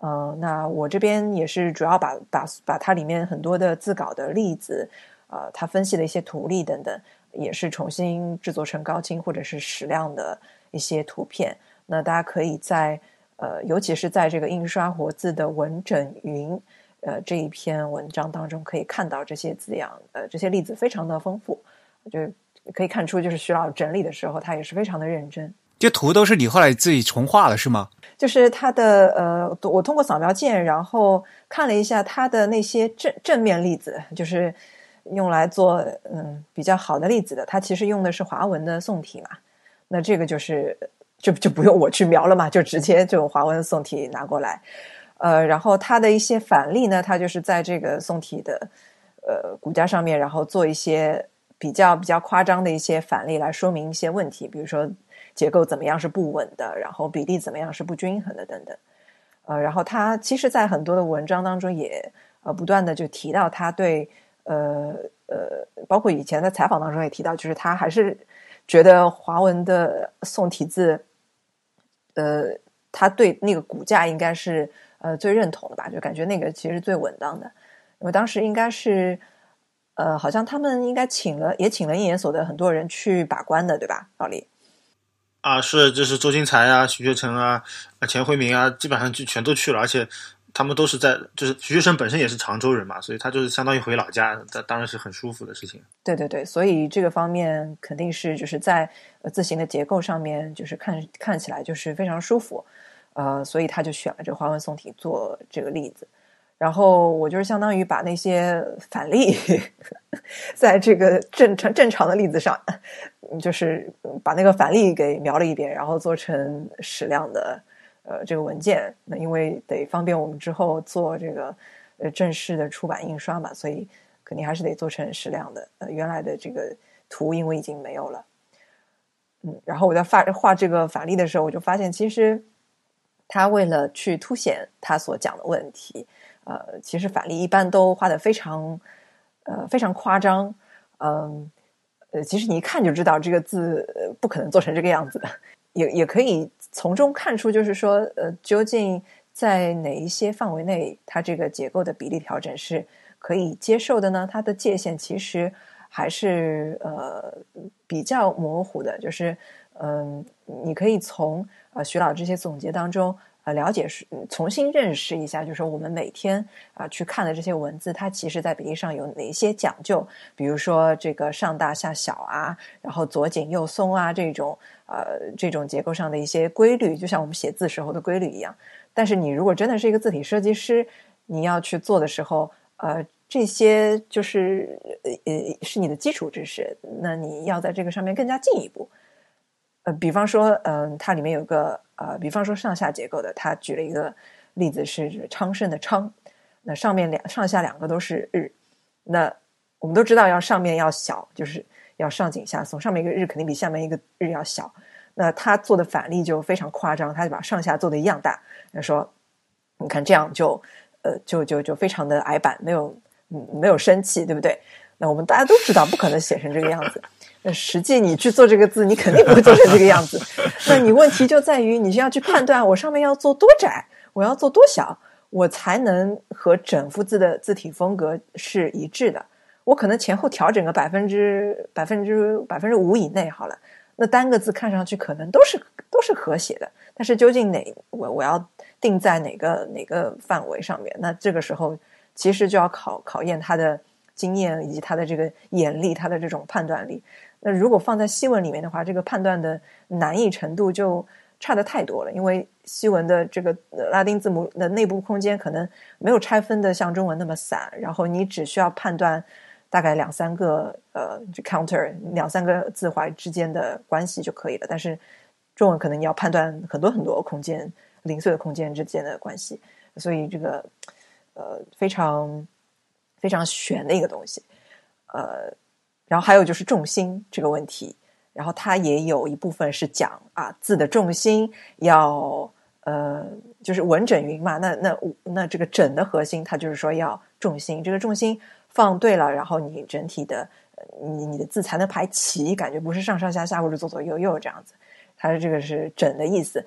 呃，那我这边也是主要把把把它里面很多的自稿的例子，呃，他分析的一些图例等等，也是重新制作成高清或者是矢量的一些图片。那大家可以在。呃，尤其是在这个印刷活字的文整云，呃，这一篇文章当中可以看到这些字样，呃，这些例子非常的丰富，就可以看出，就是徐老整理的时候，他也是非常的认真。这图都是你后来自己重画了是吗？就是他的呃，我通过扫描件，然后看了一下他的那些正正面例子，就是用来做嗯比较好的例子的，他其实用的是华文的宋体嘛，那这个就是。就就不用我去描了嘛，就直接就华文宋体拿过来，呃，然后它的一些反例呢，它就是在这个宋体的呃骨架上面，然后做一些比较比较夸张的一些反例来说明一些问题，比如说结构怎么样是不稳的，然后比例怎么样是不均衡的等等，呃，然后他其实，在很多的文章当中也呃不断的就提到他对呃呃，包括以前的采访当中也提到，就是他还是觉得华文的宋体字。呃，他对那个骨架应该是呃最认同的吧？就感觉那个其实最稳当的。因为当时应该是呃，好像他们应该请了也请了应研所的很多人去把关的，对吧？老李啊，是，就是周金才啊、徐学成啊、啊钱辉明啊，基本上就全都去了，而且。他们都是在，就是徐学成本身也是常州人嘛，所以他就是相当于回老家，这当然是很舒服的事情。对对对，所以这个方面肯定是就是在字形的结构上面，就是看看起来就是非常舒服，呃，所以他就选了这个花纹宋体做这个例子。然后我就是相当于把那些反例，在这个正常正常的例子上，就是把那个反例给描了一遍，然后做成矢量的。呃，这个文件，那因为得方便我们之后做这个呃正式的出版印刷嘛，所以肯定还是得做成矢量的。呃，原来的这个图因为已经没有了，嗯，然后我在画画这个反例的时候，我就发现其实他为了去凸显他所讲的问题，呃，其实法例一般都画的非常呃非常夸张，嗯，呃，其实你一看就知道这个字不可能做成这个样子的，也也可以。从中看出，就是说，呃，究竟在哪一些范围内，它这个结构的比例调整是可以接受的呢？它的界限其实还是呃比较模糊的。就是，嗯，你可以从呃徐老这些总结当中了解是，重新认识一下，就是我们每天啊去看的这些文字，它其实在比例上有哪些讲究？比如说这个上大下小啊，然后左紧右松啊这种。呃，这种结构上的一些规律，就像我们写字时候的规律一样。但是，你如果真的是一个字体设计师，你要去做的时候，呃，这些就是呃是你的基础知识。那你要在这个上面更加进一步。比方说，嗯，它里面有个呃，比方说上下结构的，他举了一个例子是昌盛的昌，那上面两上下两个都是日，那我们都知道要上面要小，就是。要上紧下松，上面一个日肯定比下面一个日要小。那他做的反例就非常夸张，他就把上下做的一样大。他说：“你看这样就呃就就就非常的矮板，没有没有生气，对不对？”那我们大家都知道不可能写成这个样子。实际你去做这个字，你肯定不会做成这个样子。那你问题就在于你是要去判断我上面要做多窄，我要做多小，我才能和整幅字的字体风格是一致的。我可能前后调整个百分之百分之百分之五以内好了，那单个字看上去可能都是都是和谐的，但是究竟哪我我要定在哪个哪个范围上面？那这个时候其实就要考考验他的经验以及他的这个眼力，他的这种判断力。那如果放在西文里面的话，这个判断的难易程度就差的太多了，因为西文的这个拉丁字母的内部空间可能没有拆分的像中文那么散，然后你只需要判断。大概两三个呃，就 counter 两三个字怀之间的关系就可以了。但是中文可能你要判断很多很多空间零碎的空间之间的关系，所以这个呃非常非常玄的一个东西。呃，然后还有就是重心这个问题，然后它也有一部分是讲啊字的重心要呃就是文整云嘛，那那那这个整的核心它就是说要重心，这个重心。放对了，然后你整体的，你你的字才能排齐，感觉不是上上下下或者左左右右这样子。它的这个是整的意思，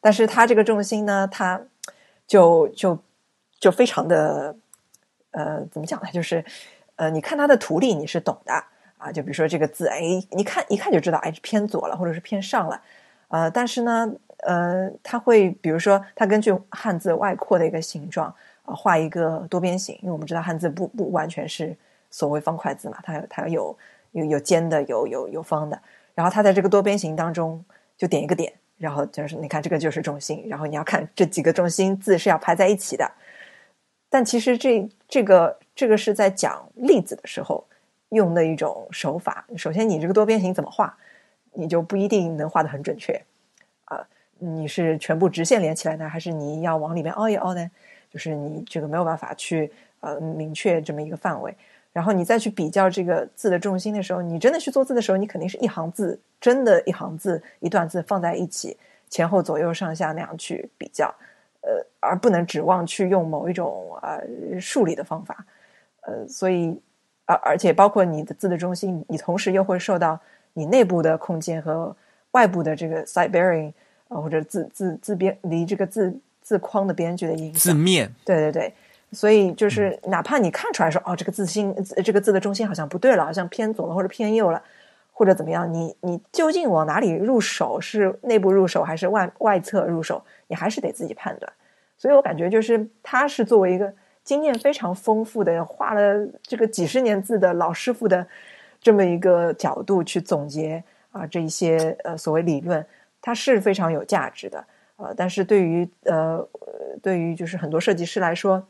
但是它这个重心呢，它就就就非常的，呃，怎么讲呢？就是呃，你看它的图例你是懂的啊，就比如说这个字，哎，你看一看就知道，哎，是偏左了或者是偏上了，呃，但是呢，呃，它会比如说它根据汉字外扩的一个形状。啊，画一个多边形，因为我们知道汉字不不完全是所谓方块字嘛，它它有有有尖的，有有有方的。然后它在这个多边形当中就点一个点，然后就是你看这个就是重心，然后你要看这几个重心字是要排在一起的。但其实这这个这个是在讲例子的时候用的一种手法。首先，你这个多边形怎么画，你就不一定能画的很准确啊。你是全部直线连起来呢，还是你要往里面凹一凹呢？就是你这个没有办法去呃明确这么一个范围，然后你再去比较这个字的重心的时候，你真的去做字的时候，你肯定是一行字，真的一行字一段字放在一起，前后左右上下那样去比较，呃，而不能指望去用某一种呃数理的方法，呃，所以而而且包括你的字的中心，你同时又会受到你内部的空间和外部的这个 side bearing。呃或者字字字边离这个字字框的边距的影响。字面，对对对，所以就是哪怕你看出来说哦，这个字心这个字的中心好像不对了，好像偏左了或者偏右了，或者怎么样，你你究竟往哪里入手？是内部入手还是外外侧入手？你还是得自己判断。所以我感觉就是他是作为一个经验非常丰富的，画了这个几十年字的老师傅的这么一个角度去总结啊这一些呃所谓理论，它是非常有价值的。呃，但是对于呃对于就是很多设计师来说，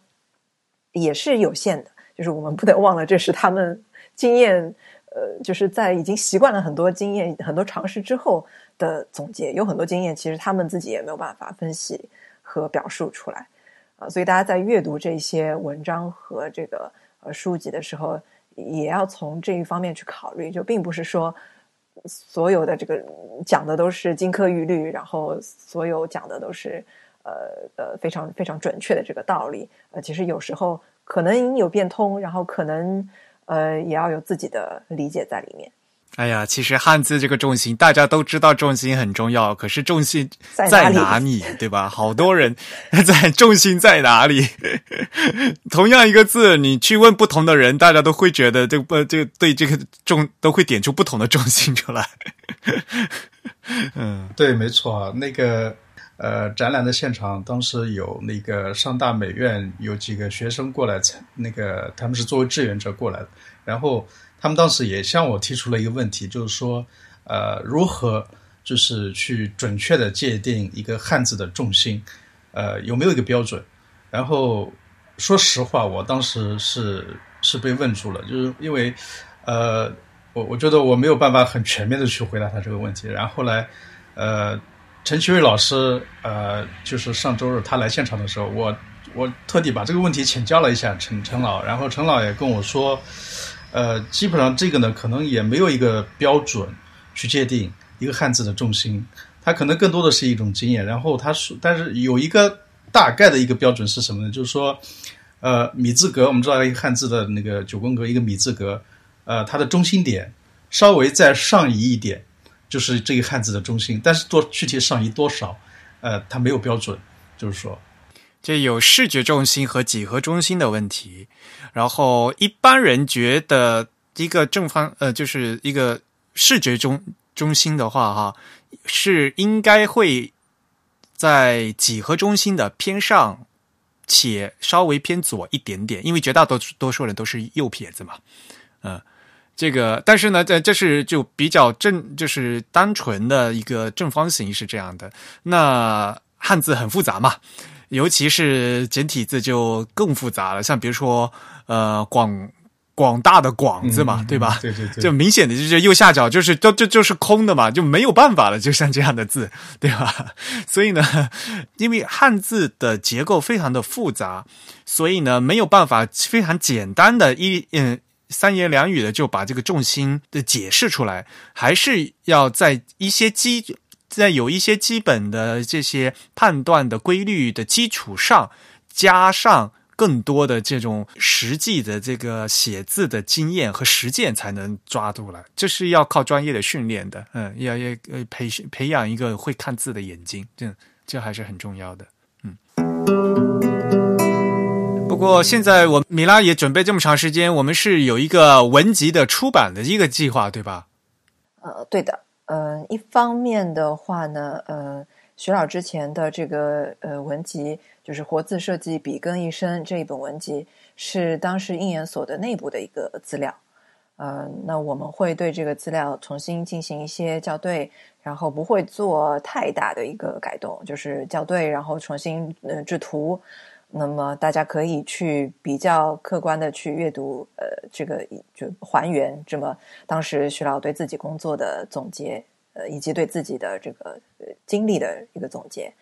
也是有限的。就是我们不能忘了，这是他们经验呃就是在已经习惯了很多经验、很多尝试之后的总结。有很多经验，其实他们自己也没有办法分析和表述出来所以大家在阅读这些文章和这个呃书籍的时候，也要从这一方面去考虑。就并不是说所有的这个讲的都是金科玉律，然后所有讲的都是呃呃非常非常准确的这个道理。呃，其实有时候可能有变通，然后可能呃也要有自己的理解在里面。哎呀，其实汉字这个重心，大家都知道重心很重要，可是重心在在哪哪里，对吧？好多人 在重心在哪里？同样一个字，你去问不同的人，大家都会觉得这个呃，这个对这个重都会点出不同的重心出来。嗯，对，没错啊。那个呃，展览的现场当时有那个上大美院有几个学生过来参，那个他们是作为志愿者过来的，然后他们当时也向我提出了一个问题，就是说呃，如何就是去准确的界定一个汉字的重心，呃，有没有一个标准？然后说实话，我当时是是被问住了，就是因为呃，我我觉得我没有办法很全面的去回答他这个问题。然后后来，呃，陈其瑞老师，呃，就是上周日他来现场的时候，我我特地把这个问题请教了一下陈陈老，然后陈老也跟我说，呃，基本上这个呢，可能也没有一个标准去界定一个汉字的重心，它可能更多的是一种经验。然后它说，但是有一个大概的一个标准是什么呢？就是说，呃，米字格，我们知道一个汉字的那个九宫格，一个米字格，呃，它的中心点稍微再上移一点，就是这个汉字的中心。但是多具体上移多少，呃，它没有标准，就是说，这有视觉重心和几何中心的问题。然后一般人觉得一个正方呃，就是一个视觉中中心的话，哈，是应该会在几何中心的偏上，且稍微偏左一点点，因为绝大多多数人都是右撇子嘛，嗯、这个，但是呢，这这是就比较正，就是单纯的一个正方形是这样的。那汉字很复杂嘛，尤其是简体字就更复杂了。像比如说，呃，广广大的广字嘛，嗯对吧？对对对，就明显的就是右下角就是就就就是空的嘛，就没有办法了，就像这样的字，对吧？所以呢，因为汉字的结构非常的复杂，所以呢没有办法非常简单的一嗯三言两语的就把这个重心的解释出来，还是要在一些基在有一些基本的这些判断的规律的基础上，加上更多的这种实际的这个写字的经验和实践才能抓住了，这是要靠专业的训练的，嗯，要要呃培训培养一个会看字的眼睛，这这还是很重要的，嗯。不过现在我米拉也准备这么长时间，我们是有一个文集的出版的一个计划，对吧？呃，对的，呃，一方面的话呢，呃，徐老之前的这个呃文集，就是《活字设计笔耕一生》这一本文集，是当时应研所的内部的一个资料。呃，那我们会对这个资料重新进行一些校对，然后不会做太大的一个改动，就是校对，然后重新呃制图。那么大家可以去比较客观的去阅读，呃，这个就还原这么当时徐老对自己工作的总结，呃，以及对自己的这个呃经历的一个总结，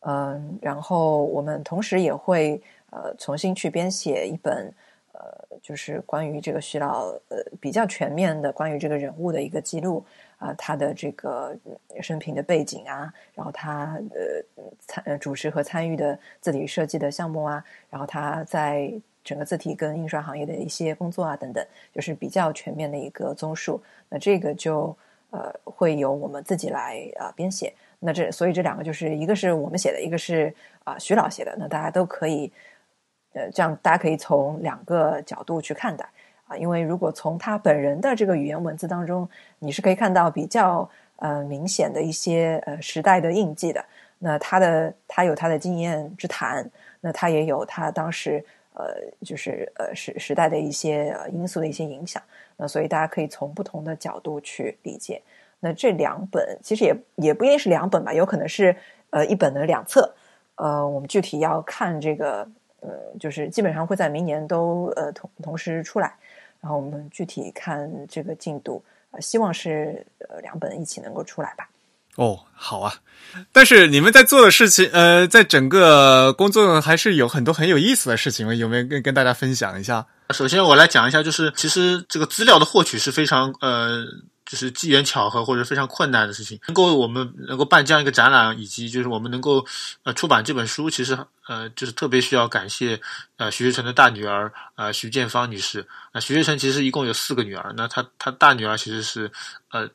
嗯、然后我们同时也会呃重新去编写一本呃，就是关于这个徐老呃比较全面的关于这个人物的一个记录啊、他的这个生平的背景啊，然后他呃参呃主持和参与的字体设计的项目啊，然后他在整个字体跟印刷行业的一些工作啊等等，就是比较全面的一个综述。那这个就呃会由我们自己来啊、呃编写。那这所以这两个就是一个是我们写的，一个是啊、徐老写的。那大家都可以，呃，这样大家可以从两个角度去看待啊。因为如果从他本人的这个语言文字当中，你是可以看到比较呃明显的一些呃时代的印记的。那他的他有他的经验之谈，那他也有他当时呃就是呃时时代的一些呃因素的一些影响。那所以大家可以从不同的角度去理解。那这两本其实也也不一定是两本吧，有可能是呃一本的两册。呃，我们具体要看这个呃，就是基本上会在明年都呃同同时出来。然后我们具体看这个进度，呃，希望是呃两本一起能够出来吧。哦，好啊。但是你们在做的事情，呃，在整个工作还是有很多很有意思的事情，有没有跟跟大家分享一下？首先我来讲一下，就是其实这个资料的获取是非常呃，就是机缘巧合或者非常困难的事情。能够我们能够办这样一个展览，以及就是我们能够呃出版这本书，其实呃就是特别需要感谢呃徐学成的大女儿呃徐建芳女士。啊、徐学成其实一共有四个女儿，那她她大女儿其实是呃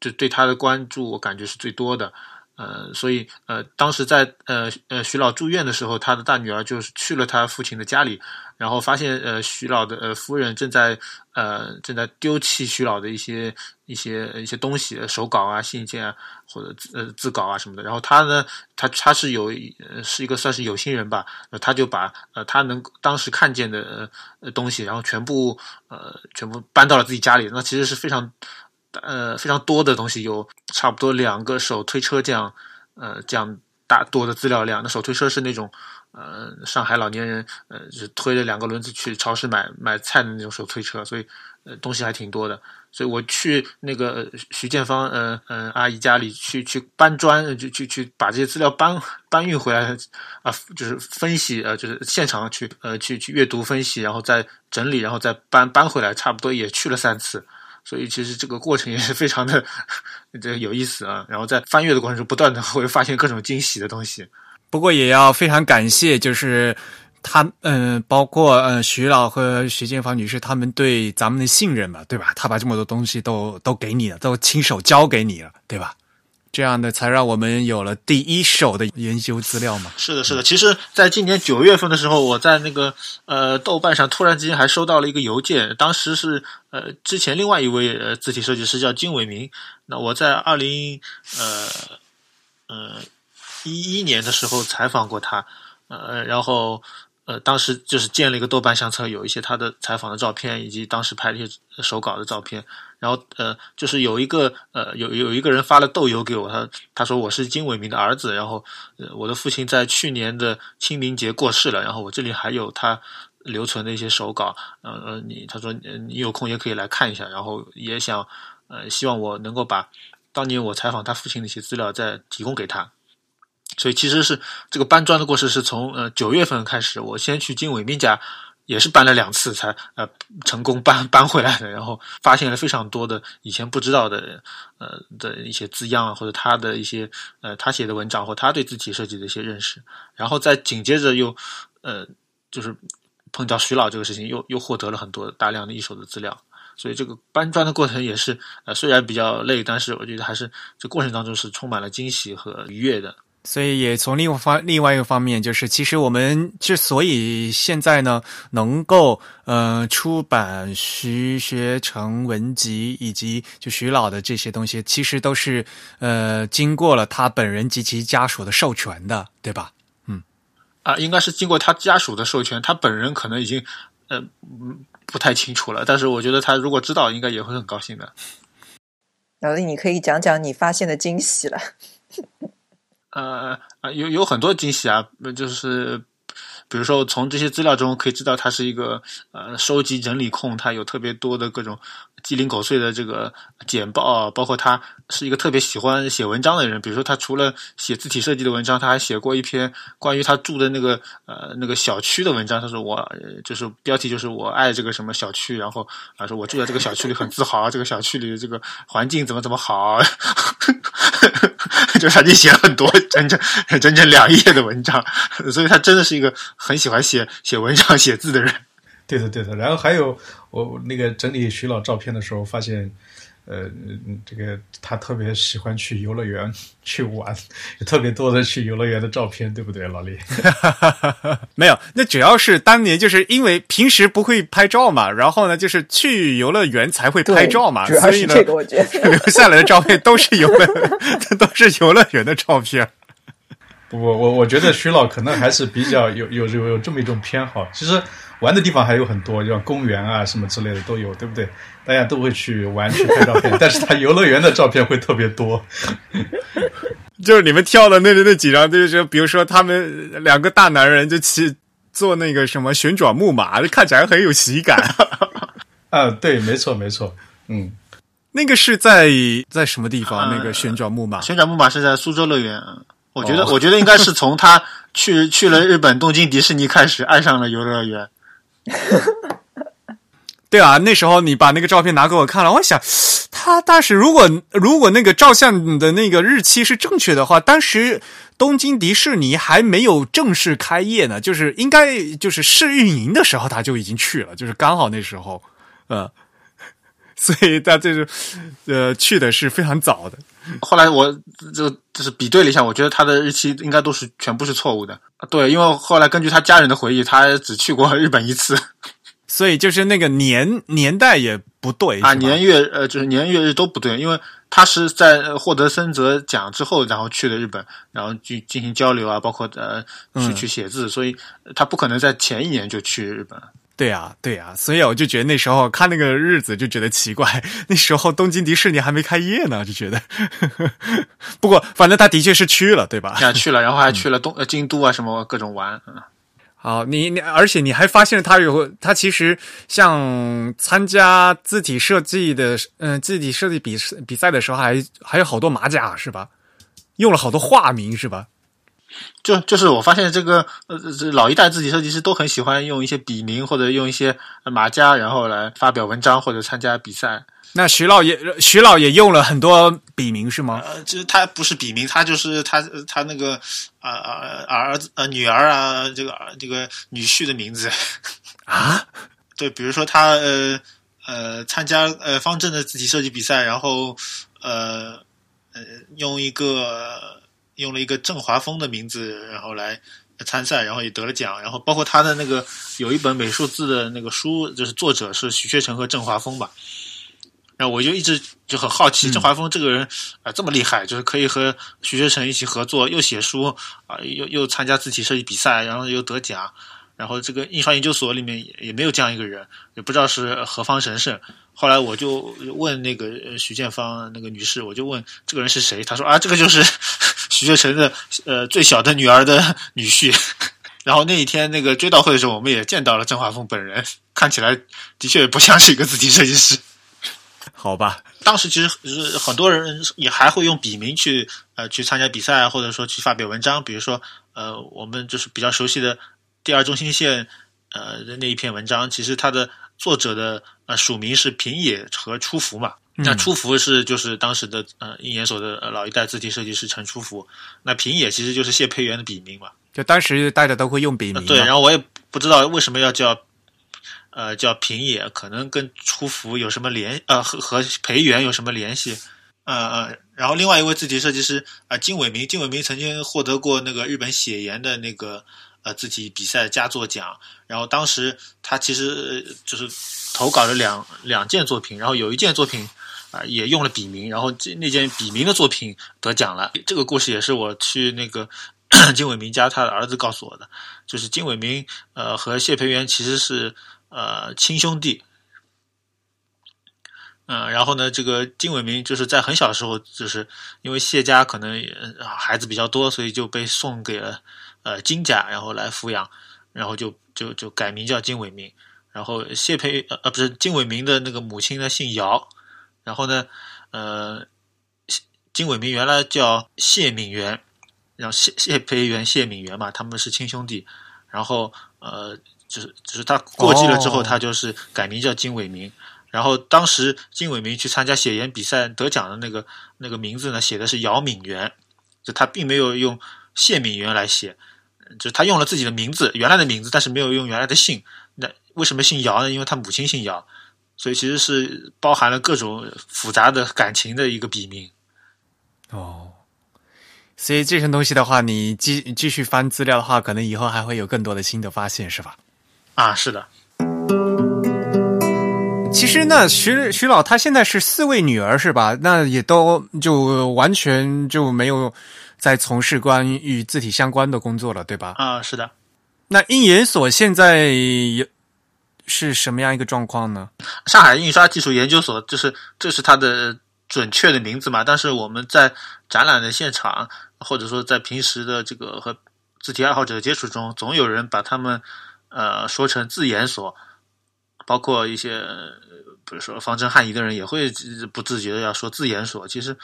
就对她的关注我感觉是最多的。呃，所以呃，当时在呃呃徐老住院的时候，他的大女儿就是去了他父亲的家里，然后发现呃徐老的呃夫人正在呃正在丢弃徐老的一些一些一些东西，手稿啊、信件啊或者呃字稿啊什么的。然后他呢，他他是有呃是一个算是有心人吧，他就把呃他能当时看见的呃东西，然后全部呃全部搬到了自己家里。那其实是非常。呃，非常多的东西，有差不多两个手推车这样，呃，这样大多的资料量。那手推车是那种，呃，上海老年人，呃，就是推着两个轮子去超市买买菜的那种手推车，所以，呃，东西还挺多的。所以我去那个徐建芳，呃，呃，阿姨家里去去搬砖，就去去把这些资料搬搬运回来，啊，就是分析，呃，就是现场去，呃，去去阅读分析，然后再整理，然后再搬搬回来，差不多也去了三次。所以其实这个过程也是非常的 这有意思啊。然后在翻阅的过程中，不断的 会发现各种惊喜的东西。不过也要非常感谢，就是他嗯、包括呃徐老和徐建芳女士他们对咱们的信任嘛，对吧？他把这么多东西都都给你了，都亲手交给你了，对吧？这样的才让我们有了第一手的研究资料嘛。是的，是的。其实，在今年九月份的时候，我在那个呃豆瓣上突然之间还收到了一个邮件，当时是呃之前另外一位呃字体设计师叫金伟明。那我在二零呃呃一一年的时候采访过他，呃，然后呃当时就是建了一个豆瓣相册，有一些他的采访的照片，以及当时拍的一些手稿的照片。然后呃，就是有一个呃，有有一个人发了豆邮给我，他他说我是金伟明的儿子，然后呃，我的父亲在去年的清明节过世了，然后我这里还有他留存的一些手稿，呃呃，你他说你有空也可以来看一下，然后也想呃，希望我能够把当年我采访他父亲的一些资料再提供给他。所以其实是这个搬砖的过程是从呃九月份开始，我先去金伟明家。也是搬了两次才呃成功搬 搬回来的，然后发现了非常多的以前不知道的呃的一些字样啊，或者他的一些呃他写的文章或他对字体设计的一些认识，然后再紧接着又呃就是碰到徐老这个事情，又又获得了很多大量的一手的资料，所以这个搬砖的过程也是呃虽然比较累，但是我觉得还是这过程当中是充满了惊喜和愉悦的。所以也从另外方另外一个方面，就是其实我们之所以现在呢能够呃出版徐学成文集以及就徐老的这些东西，其实都是呃经过了他本人及其家属的授权的，对吧？嗯，啊，应该是经过他家属的授权，他本人可能已经呃不太清楚了，但是我觉得他如果知道，应该也会很高兴的。老李，你可以讲讲你发现的惊喜了。呃啊，有有很多惊喜啊，就是比如说从这些资料中可以知道他是一个呃收集整理控，他有特别多的各种鸡零狗碎的这个简报，包括他是一个特别喜欢写文章的人。比如说他除了写字体设计的文章，他还写过一篇关于他住的那个呃那个小区的文章。他说我就是标题就是我爱这个什么小区，然后啊说我住在这个小区里很自豪，这个小区里的这个环境怎么怎么好。就他就写了很多 整整整整两页的文章，所以他真的是一个很喜欢写写文章、写字的人。对的，对的。然后还有我那个整理徐老照片的时候，发现，呃，嗯这个他特别喜欢去游乐园去玩，有特别多的去游乐园的照片，对不对，老李？没有，那主要是当年就是因为平时不会拍照嘛，然后呢，就是去游乐园才会拍照嘛，所以呢，是这个，我觉得。留下来的照片都是游乐，都是游乐园的照片。我我我觉得徐老可能还是比较有有有有这么一种偏好。其实玩的地方还有很多，像公园啊什么之类的都有，对不对？大家都会去玩去拍照片，但是他游乐园的照片会特别多。就是你们跳的那那几张，就是比如说他们两个大男人就骑坐那个什么旋转木马，看起来很有喜感。啊，对，没错没错，嗯，那个是在在什么地方？那个旋转木马旋转木马是在苏州乐园。我觉得，哦我觉得应该是从他去去了日本东京迪士尼开始，爱上了游乐园。对啊，那时候你把那个照片拿给我看了，我想，他当时如果如果那个照相的那个日期是正确的话，当时东京迪士尼还没有正式开业呢，就是应该就是试运营的时候他就已经去了，就是刚好那时候，呃，所以他这是呃去的是非常早的。后来我就就是比对了一下，我觉得他的日期应该都是全部是错误的。对，因为后来根据他家人的回忆，他只去过日本一次。所以就是那个年年代也不对啊，年月呃就是年月日都不对，因为他是在呃获得森泽奖之后，然后去的日本，然后去进行交流啊，包括呃去嗯。去写字，所以他不可能在前一年就去日本。对啊，对啊，所以我就觉得那时候看那个日子就觉得奇怪，那时候东京迪士尼还没开业呢，就觉得。不过反正他的确是去了，对吧？呀，去了，然后还去了东呃京都啊什么各种玩。嗯好，你你而且你还发现他有他其实像参加字体设计的，嗯、字体设计比比赛的时候还还有好多马甲是吧？用了好多化名是吧？就就是我发现这个呃这老一代字体设计师都很喜欢用一些笔名或者用一些呃马甲，然后来发表文章或者参加比赛。那徐老也徐老也用了很多笔名是吗？呃，就是他不是笔名，他就是他呃他那个啊啊儿子呃女儿啊这个儿这个女婿的名字。啊？对，比如说他呃呃参加呃方正的字体设计比赛，然后呃呃用一个用了一个郑华峰的名字，然后来参赛，然后也得了奖，然后包括他的那个有一本美术字的那个书，就是作者是徐学成和郑华峰吧。然后我就一直就很好奇，郑华峰这个人啊、这么厉害，就是可以和徐学成一起合作，又写书啊、又又参加字体设计比赛，然后又得奖，然后这个印刷研究所里面也也没有这样一个人，也不知道是何方神圣。后来我就问那个呃徐建芳那个女士，我就问这个人是谁，她说啊，这个就是 徐学成的呃最小的女儿的女婿。然后那一天那个追悼会的时候，我们也见到了郑华峰本人，看起来的确不像是一个字体设计师。好吧，当时其实是很多人也还会用笔名去呃去参加比赛啊，或者说去发表文章。比如说呃，我们就是比较熟悉的第二中心线呃的那一篇文章，其实它的作者的呃署名是平野和初福嘛。那初福是就是当时的呃印研所的呃老一代字体设计师陈初福，那平野其实就是谢培元的笔名嘛。就当时大家都会用笔名嘛。对，然后我也不知道为什么要叫，呃，叫平野，可能跟出福有什么联，呃，和和培元有什么联系？呃呃，然后另外一位字体设计师啊、呃金伟明，金伟明曾经获得过那个日本写研的那个呃自己比赛佳作奖，然后当时他其实就是投稿了两两件作品，然后有一件作品。啊、也用了笔名，然后那件笔名的作品得奖了。这个故事也是我去那个 金伟明家他的儿子告诉我的，就是金伟明呃和谢培元其实是呃亲兄弟，嗯、然后呢，这个金伟明就是在很小的时候，就是因为谢家可能也孩子比较多，所以就被送给了呃金家，然后来抚养，然后就就就改名叫金伟明。然后谢培呃呃不是金伟明的那个母亲呢姓姚，然后呢呃金伟明原来叫谢敏元，然后谢谢培元、谢敏元嘛，他们是亲兄弟。然后呃，就是就是他过继了之后，哦他就是改名叫金伟明。然后当时金伟明去参加写研比赛得奖的那个那个名字呢，写的是姚敏元，就他并没有用谢敏元来写，就是他用了自己的名字原来的名字，但是没有用原来的姓。那为什么姓姚呢？因为他母亲姓姚。所以其实是包含了各种复杂的感情的一个笔名。哦，所以这些东西的话，你继继续翻资料的话，可能以后还会有更多的新的发现，是吧？啊，是的。其实呢，徐徐老他现在是四位女儿，是吧？那也都就完全就没有在从事关于与字体相关的工作了，对吧？啊，是的。那印研所现在是什么样一个状况呢？上海印刷技术研究所，就是这是它的准确的名字嘛？但是我们在展览的现场，或者说在平时的这个和字体爱好者的接触中，总有人把他们呃说成字研所。包括一些，比如说方正汉仪的人也会不自觉的要说字研所，其实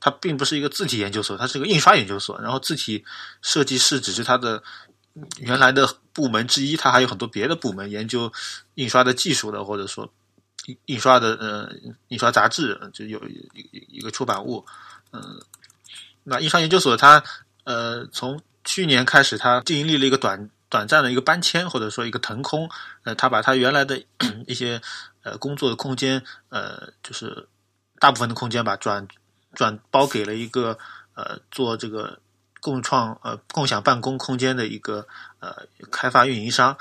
它并不是一个字体研究所，它是一个印刷研究所。然后字体设计师只是它的原来的部门之一，它还有很多别的部门研究印刷的技术的，或者说印印刷的呃印刷杂志就有一一个出版物。嗯，那印刷研究所它呃从去年开始，它经历了一个短。短暂的一个搬迁，或者说一个腾空，呃，他把他原来的 一些呃工作的空间，呃，就是大部分的空间吧，转转包给了一个呃做这个共创呃共享办公空间的一个呃开发运营商，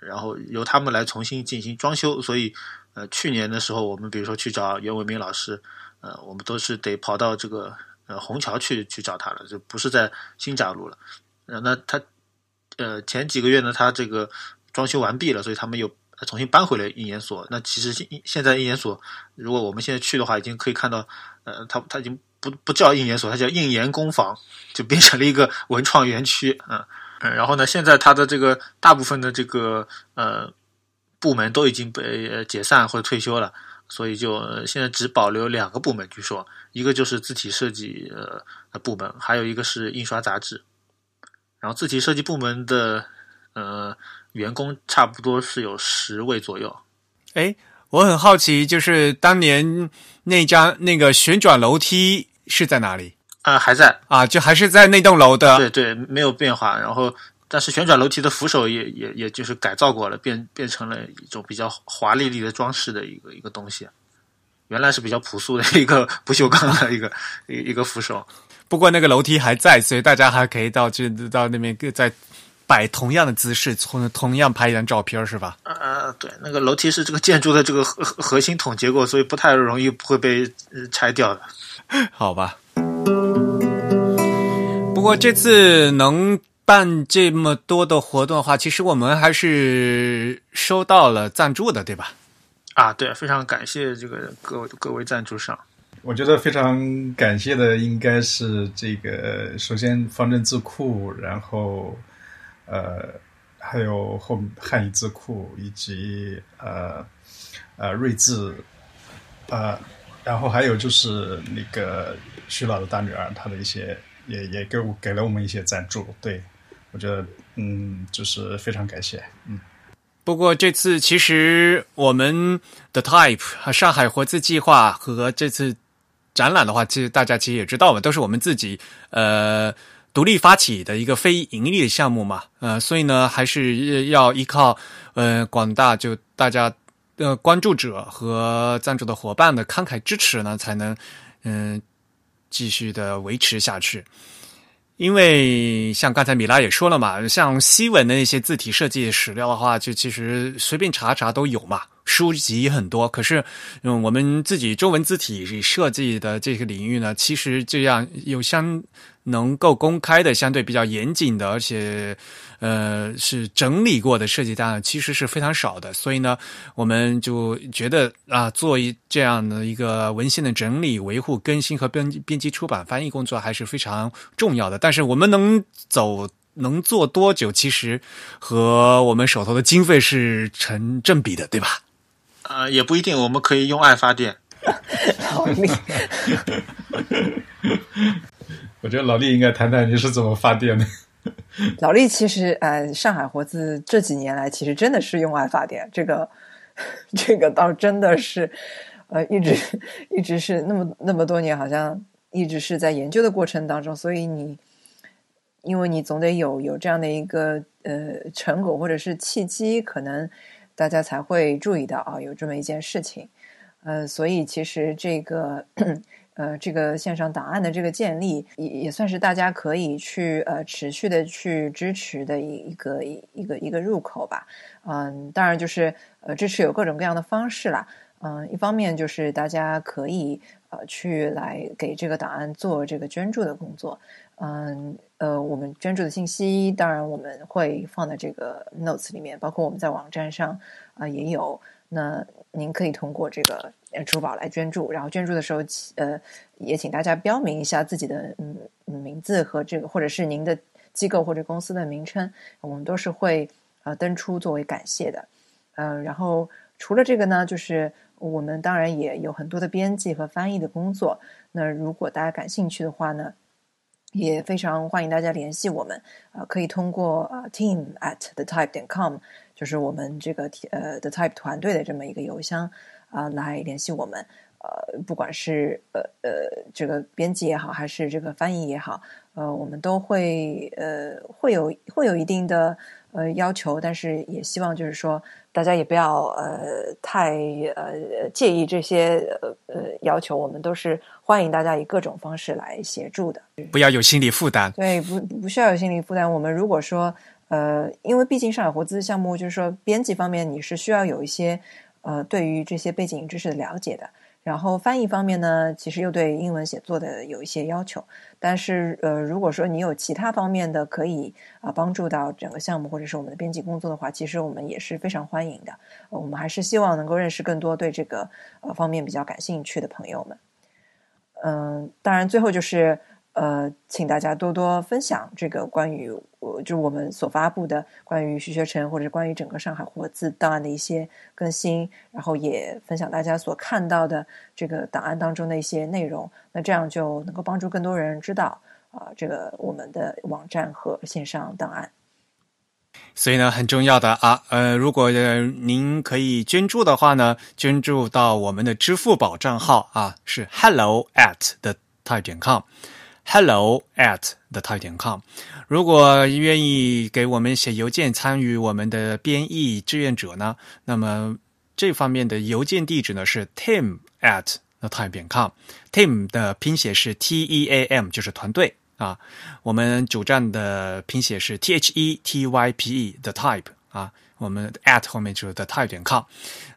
然后由他们来重新进行装修。所以呃去年的时候，我们比如说去找袁伟民老师，呃，我们都是得跑到这个呃虹桥去去找他了，就不是在新闸路了。呃，那他。呃，前几个月呢，他这个装修完毕了，所以他们又重新搬回了印研所。那其实现现在印研所，如果我们现在去的话，已经可以看到，呃，他他已经不不叫印研所，它叫印研工坊，就变成了一个文创园区啊。嗯，然后呢，现在它的这个大部分的这个呃部门都已经被解散或者退休了，所以就现在只保留两个部门，据说一个就是字体设计呃部门，还有一个是印刷杂志。然后字体设计部门的呃员工差不多是有十位左右。哎，我很好奇，就是当年那张那个旋转楼梯是在哪里？啊，还在啊，就还是在那栋楼的。对对，没有变化。然后，但是旋转楼梯的扶手也也也就是改造过了，变变成了一种比较华丽丽的装饰的一个一个东西。原来是比较朴素的一个 不锈钢的一个一一个扶手。不过那个楼梯还在，所以大家还可以到去到那边再摆同样的姿势，同同样拍一张照片，是吧？呃，对，那个楼梯是这个建筑的这个核核心筒结构，所以不太容易会被拆掉的。好吧。不过这次能办这么多的活动的话，其实我们还是收到了赞助的，对吧？啊，对，非常感谢这个各位各位赞助商。我觉得非常感谢的应该是这个，首先方正字库，然后呃还有后汉语字库以及呃呃睿智，呃然后还有就是那个徐老的大女儿，她的一些也也给我给了我们一些赞助，对我觉得嗯就是非常感谢，嗯。不过这次其实我们的 Type 和上海活字计划和这次。展览的话，其实大家其实也知道嘛，都是我们自己呃独立发起的一个非盈利的项目嘛，呃，所以呢，还是要依靠呃广大就大家的关注者和赞助的伙伴的慷慨支持呢，才能嗯继续的维持下去。因为像刚才米拉也说了嘛，像西文的那些字体设计史料的话，就其实随便查查都有嘛。书籍很多，可是，嗯，我们自己中文字体设计的这个领域呢，其实这样有相能够公开的、相对比较严谨的，而且，呃，是整理过的设计档案，其实是非常少的。所以呢，我们就觉得啊，做一这样的一个文献的整理、维护、更新和编编辑、出版、翻译工作还是非常重要的。但是，我们能走。能做多久，其实和我们手头的经费是成正比的，对吧？呃，也不一定，我们可以用爱发电。老李，我觉得老李应该谈谈你是怎么发电的。老李其实，呃，上海活字这几年来，其实真的是用爱发电，这个，这个倒真的是，呃，一直一直是那么那么多年，好像一直是在研究的过程当中，所以你，因为你总得有有这样的一个呃成果或者是契机，可能。大家才会注意到啊有这么一件事情。呃，所以其实这个呃这个线上档案的这个建立，也也算是大家可以去呃持续的去支持的一一个一一个一个入口吧。嗯，当然就是呃支持有各种各样的方式啦。嗯，一方面就是大家可以呃去来给这个档案做这个捐助的工作。嗯，呃，我们捐助的信息当然我们会放在这个 notes 里面，包括我们在网站上啊也有。那您可以通过这个珠宝来捐助，然后捐助的时候，呃，也请大家标明一下自己的嗯名字和这个或者是您的机构或者公司的名称，我们都是会呃登出作为感谢的。嗯，然后除了这个呢，就是我们当然也有很多的编辑和翻译的工作。那如果大家感兴趣的话呢，也非常欢迎大家联系我们，呃，可以通过呃 team at the type 点 com。就是我们这个呃 The Type 团队的这么一个邮箱啊，来联系我们。呃，不管是呃呃这个编辑也好，还是这个翻译也好，呃，我们都会呃会有会有一定的呃要求，但是也希望就是说大家也不要呃太呃介意这些呃呃要求，我们都是欢迎大家以各种方式来协助的，不要有心理负担。对，不不需要有心理负担。我们如果说。呃，因为毕竟上海活资项目，就是说编辑方面你是需要有一些呃对于这些背景知识的了解的，然后翻译方面呢，其实又对英文写作的有一些要求。但是呃，如果说你有其他方面的可以啊帮助到整个项目或者是我们的编辑工作的话，其实我们也是非常欢迎的。我们还是希望能够认识更多对这个呃方面比较感兴趣的朋友们。嗯，当然最后就是。呃，请大家多多分享这个关于我就我们所发布的关于徐学成或者关于整个上海活字档案的一些更新，然后也分享大家所看到的这个档案当中的一些内容。那这样就能够帮助更多人知道啊，这个我们的网站和线上档案。所以呢，很重要的啊，呃，如果您可以捐助的话呢，捐助到我们的支付宝账号啊，是 hello at the type 点 com。Hello at the type.com 如果愿意给我们写邮件参与我们的编译志愿者呢，那么这方面的邮件地址呢是 team at the type.com。Team 的拼写是 t e a m，就是团队啊。我们主站的拼写是 t h e t y p e the type 啊。我们 at 后面就是 the type 点 com。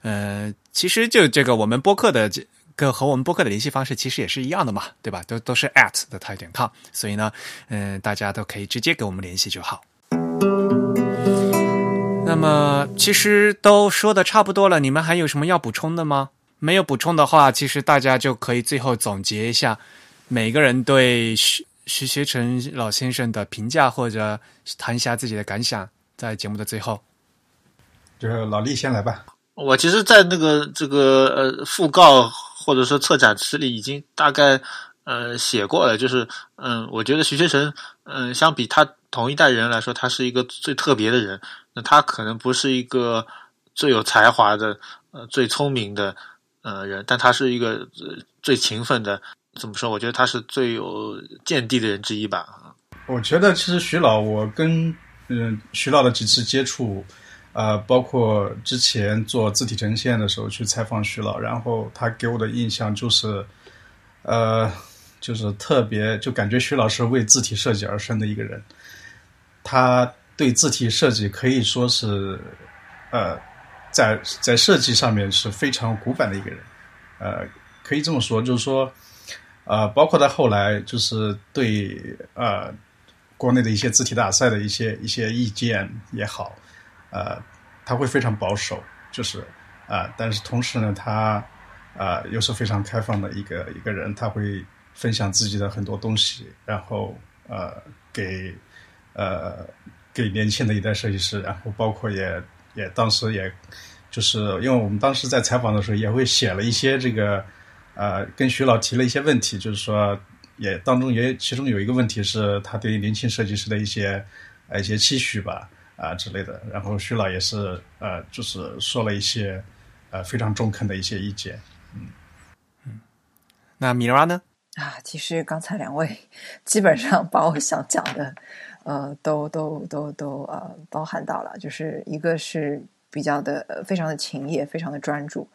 呃，其实就这个我们播客的。跟和我们播客的联系方式其实也是一样的嘛，对吧？都都是 at 的 type 点 com，所以呢，嗯，大家都可以直接给我们联系就好。那么其实都说的差不多了，你们还有什么要补充的吗？没有补充的话，其实大家就可以最后总结一下每个人对徐徐学成老先生的评价，或者谈一下自己的感想，在节目的最后，就是老李先来吧。我其实，在那个这个呃讣告。或者说策展词里已经大概呃写过了，就是嗯，我觉得徐学成嗯，相比他同一代人来说，他是一个最特别的人。那他可能不是一个最有才华的呃最聪明的呃人，但他是一个最勤奋的。怎么说？我觉得他是最有见地的人之一吧。我觉得其实徐老，我跟嗯徐老的几次接触。呃，包括之前做字体呈现的时候去采访徐老，然后他给我的印象就是，呃，就是特别就感觉徐老是为字体设计而生的一个人。他对字体设计可以说是，呃，在在设计上面是非常古板的一个人。呃，可以这么说，就是说，呃，包括他后来就是对呃国内的一些字体大赛的一些一些意见也好。呃，他会非常保守，就是啊，但是同时呢，他啊又是非常开放的一个一个人，他会分享自己的很多东西，然后呃给呃给年轻的一代设计师，然后包括也也当时也就是因为我们当时在采访的时候也会写了一些这个呃跟徐老提了一些问题，就是说也当中也其中有一个问题是他对于年轻设计师的一些呃一些期许吧。啊之类的，然后徐老也是呃，就是说了一些呃非常中肯的一些意见，嗯嗯，那米拉呢？啊，其实刚才两位基本上把我想讲的呃都都都都呃包含到了，就是一个是比较的呃非常的勤业，非常的专注。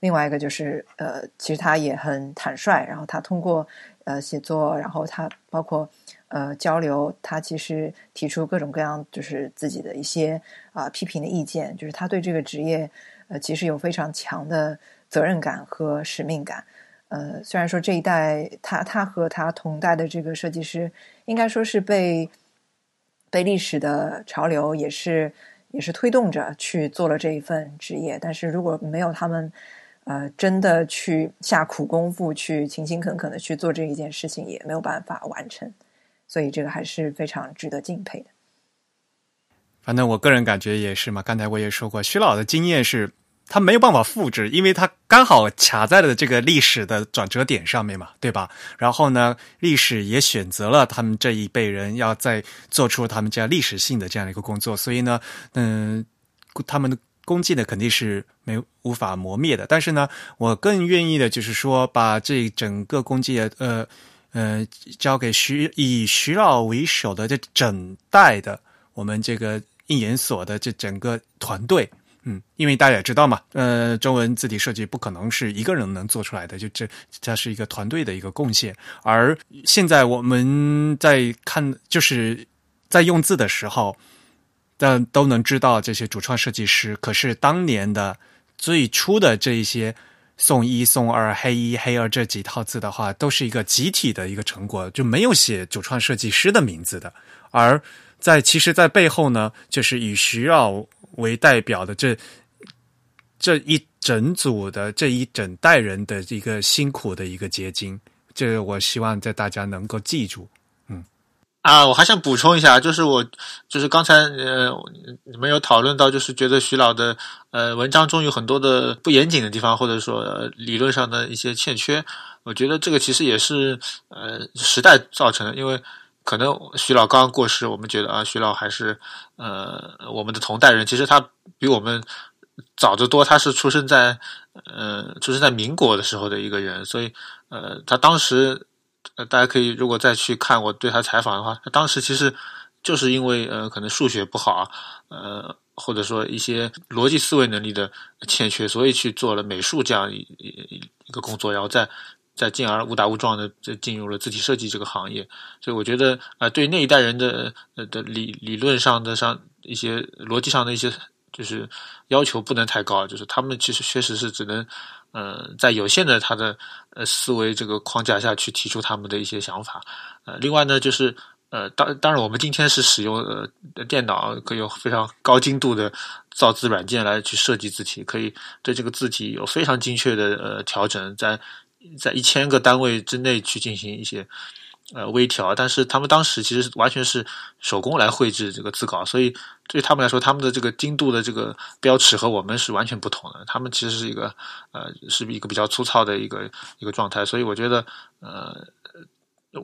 另外一个就是呃，其实他也很坦率，然后他通过呃写作，然后他包括呃交流，他其实提出各种各样就是自己的一些啊批评的意见，就是他对这个职业呃其实有非常强的责任感和使命感。呃，虽然说这一代他他和他同代的这个设计师，应该说是被被历史的潮流也是也是推动着去做了这一份职业，但是如果没有他们。呃，真的去下苦功夫，去勤勤恳恳的去做这一件事情，也没有办法完成，所以这个还是非常值得敬佩的。反正我个人感觉也是嘛，刚才我也说过，徐老的经验是他没有办法复制，因为他刚好卡在了这个历史的转折点上面嘛，对吧？然后呢，历史也选择了他们这一辈人要再做出他们这样历史性的这样的一个工作，所以呢，嗯，他们的。功绩呢肯定是没无法磨灭的，但是呢，我更愿意的就是说，把这整个功绩呃呃交给徐以徐老为首的这整代的我们这个印研所的这整个团队，嗯，因为大家也知道嘛，呃，中文字体设计不可能是一个人能做出来的，就这它是一个团队的一个贡献。而现在我们在看，就是在用字的时候。但都能知道这些主创设计师，可是当年的最初的这一些送一、送二、黑一、黑二这几套字的话，都是一个集体的一个成果，就没有写主创设计师的名字的。而在其实，在背后呢，就是以徐老为代表的这这一整组的这一整代人的一个辛苦的一个结晶，这我希望在大家能够记住。啊，我还想补充一下，就是我就是刚才呃，你们有讨论到，就是觉得徐老的呃文章中有很多的不严谨的地方，或者说理论上的一些欠缺。我觉得这个其实也是呃时代造成的，因为可能徐老刚刚过世，我们觉得啊，徐老还是呃我们的同代人，其实他比我们早得多，他是出生在呃出生在民国的时候的一个人，所以呃他当时。呃，大家可以如果再去看我对他采访的话，他当时其实就是因为呃，可能数学不好，呃，或者说一些逻辑思维能力的欠缺，所以去做了美术这样一一一个工作，然后再再进而误打误撞的就进入了字体设计这个行业。所以我觉得啊，对那一代人的呃的理理论上的上一些逻辑上的一些就是要求不能太高，就是他们其实确实是只能。呃，在有限的他的呃思维这个框架下去提出他们的一些想法，呃，另外呢，就是呃，当当然我们今天是使用呃电脑，可以有非常高精度的造字软件来去设计字体，可以对这个字体有非常精确的呃调整，在在一千个单位之内去进行一些。呃，微调，但是他们当时其实完全是手工来绘制这个字稿，所以对他们来说，他们的这个精度的这个标尺和我们是完全不同的。他们其实是一个呃，是一个比较粗糙的一个一个状态，所以我觉得呃，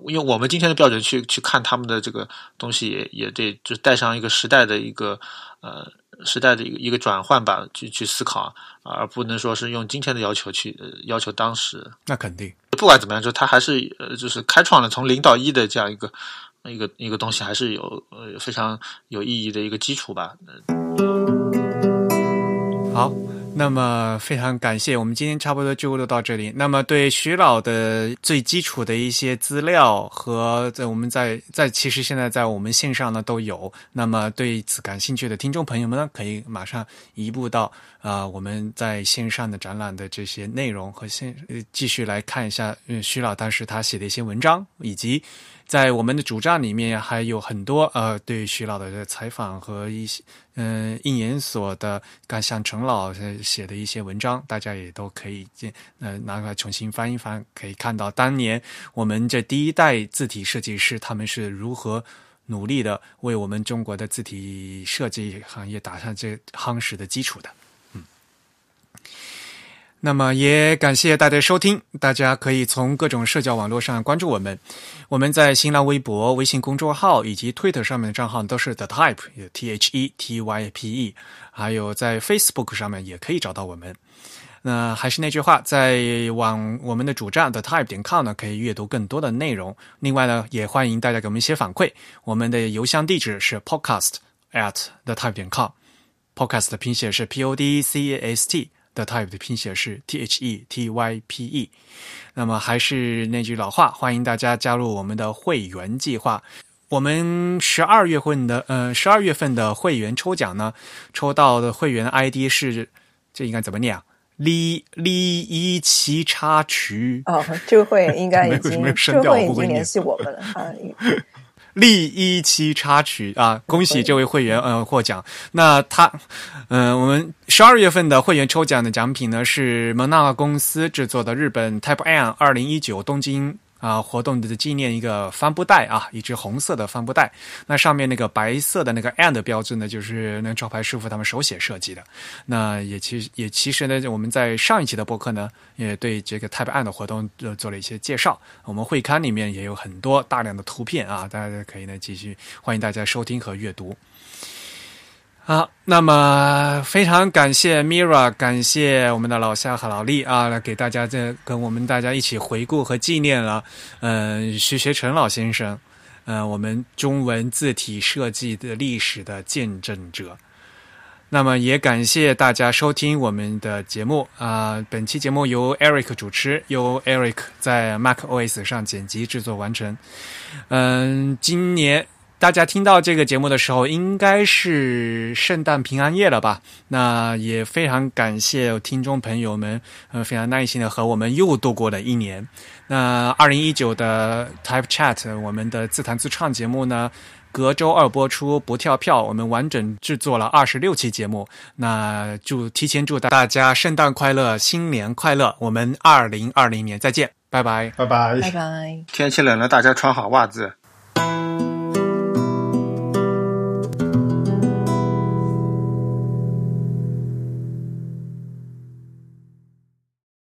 用我们今天的标准去去看他们的这个东西，也也得就带上一个时代的一个呃时代的一个一个转换吧，去去思考，而不能说是用今天的要求去要求当时。那肯定。不管怎么样，就他还是呃，就是开创了从零到一的这样一个一个一个东西，还是有呃非常有意义的一个基础吧。好。那么非常感谢，我们今天差不多就录到这里。那么对徐老的最基础的一些资料和在我们在在其实现在在我们线上呢都有。那么对此感兴趣的听众朋友们呢，可以马上移步到啊我们在线上的展览的这些内容和线继续来看一下嗯徐老当时他写的一些文章以及。在我们的主站里面还有很多呃，对徐老的采访和一些嗯应研所的，像陈老写的一些文章，大家也都可以见呃拿出来重新翻一翻，可以看到当年我们这第一代字体设计师他们是如何努力的为我们中国的字体设计行业打上这夯实的基础的。那么也感谢大家收听，大家可以从各种社交网络上关注我们。我们在新浪微博、微信公众号以及 Twitter 上面的账号都是 The Type，T H E T Y P E，还有在 Facebook 上面也可以找到我们。那还是那句话，在网我们的主站 The Type 点 com 呢，可以阅读更多的内容。另外呢，也欢迎大家给我们一些反馈。我们的邮箱地址是 podcast at the type 点 com。podcast 的拼写是 p o d c a s t。The Type 的拼写是 T H E T Y P E，那么还是那句老话，欢迎大家加入我们的会员计划。我们十二月份的呃十二月份的会员抽奖呢，抽到的会员 ID 是这应该怎么念啊？李李一奇插曲哦，这个会员应该已经 这个会已经联系我们了啊。第一期插曲啊！恭喜这位会员呃获奖。那他，嗯，我们十二月份的会员抽奖的奖品呢是蒙纳公司制作的日本 Type N 二零一九东京。啊，活动的纪念一个帆布袋啊，一只红色的帆布袋。那上面那个白色的那个 and 标志呢，就是那招牌师傅他们手写设计的。那也其实也其实呢，我们在上一期的播客呢，也对这个 Type N 的活动做做了一些介绍。我们会刊里面也有很多大量的图片啊，大家可以呢继续欢迎大家收听和阅读。好，那么非常感谢 Mira，感谢我们的老夏和老李啊，来给大家这跟我们大家一起回顾和纪念了，嗯，徐学成老先生，嗯，我们中文字体设计的历史的见证者。那么也感谢大家收听我们的节目啊，本期节目由 Eric 主持，由 Eric 在 Mac OS 上剪辑制作完成。嗯，今年。大家听到这个节目的时候，应该是圣诞平安夜了吧？那也非常感谢听众朋友们，呃，非常耐心的和我们又度过了一年。那二零一九的 Type Chat，我们的自弹自唱节目呢，隔周二播出，不跳票。我们完整制作了二十六期节目。那祝提前祝大家圣诞快乐，新年快乐！我们二零二零年再见，拜拜，拜拜，拜拜。天气冷了，大家穿好袜子。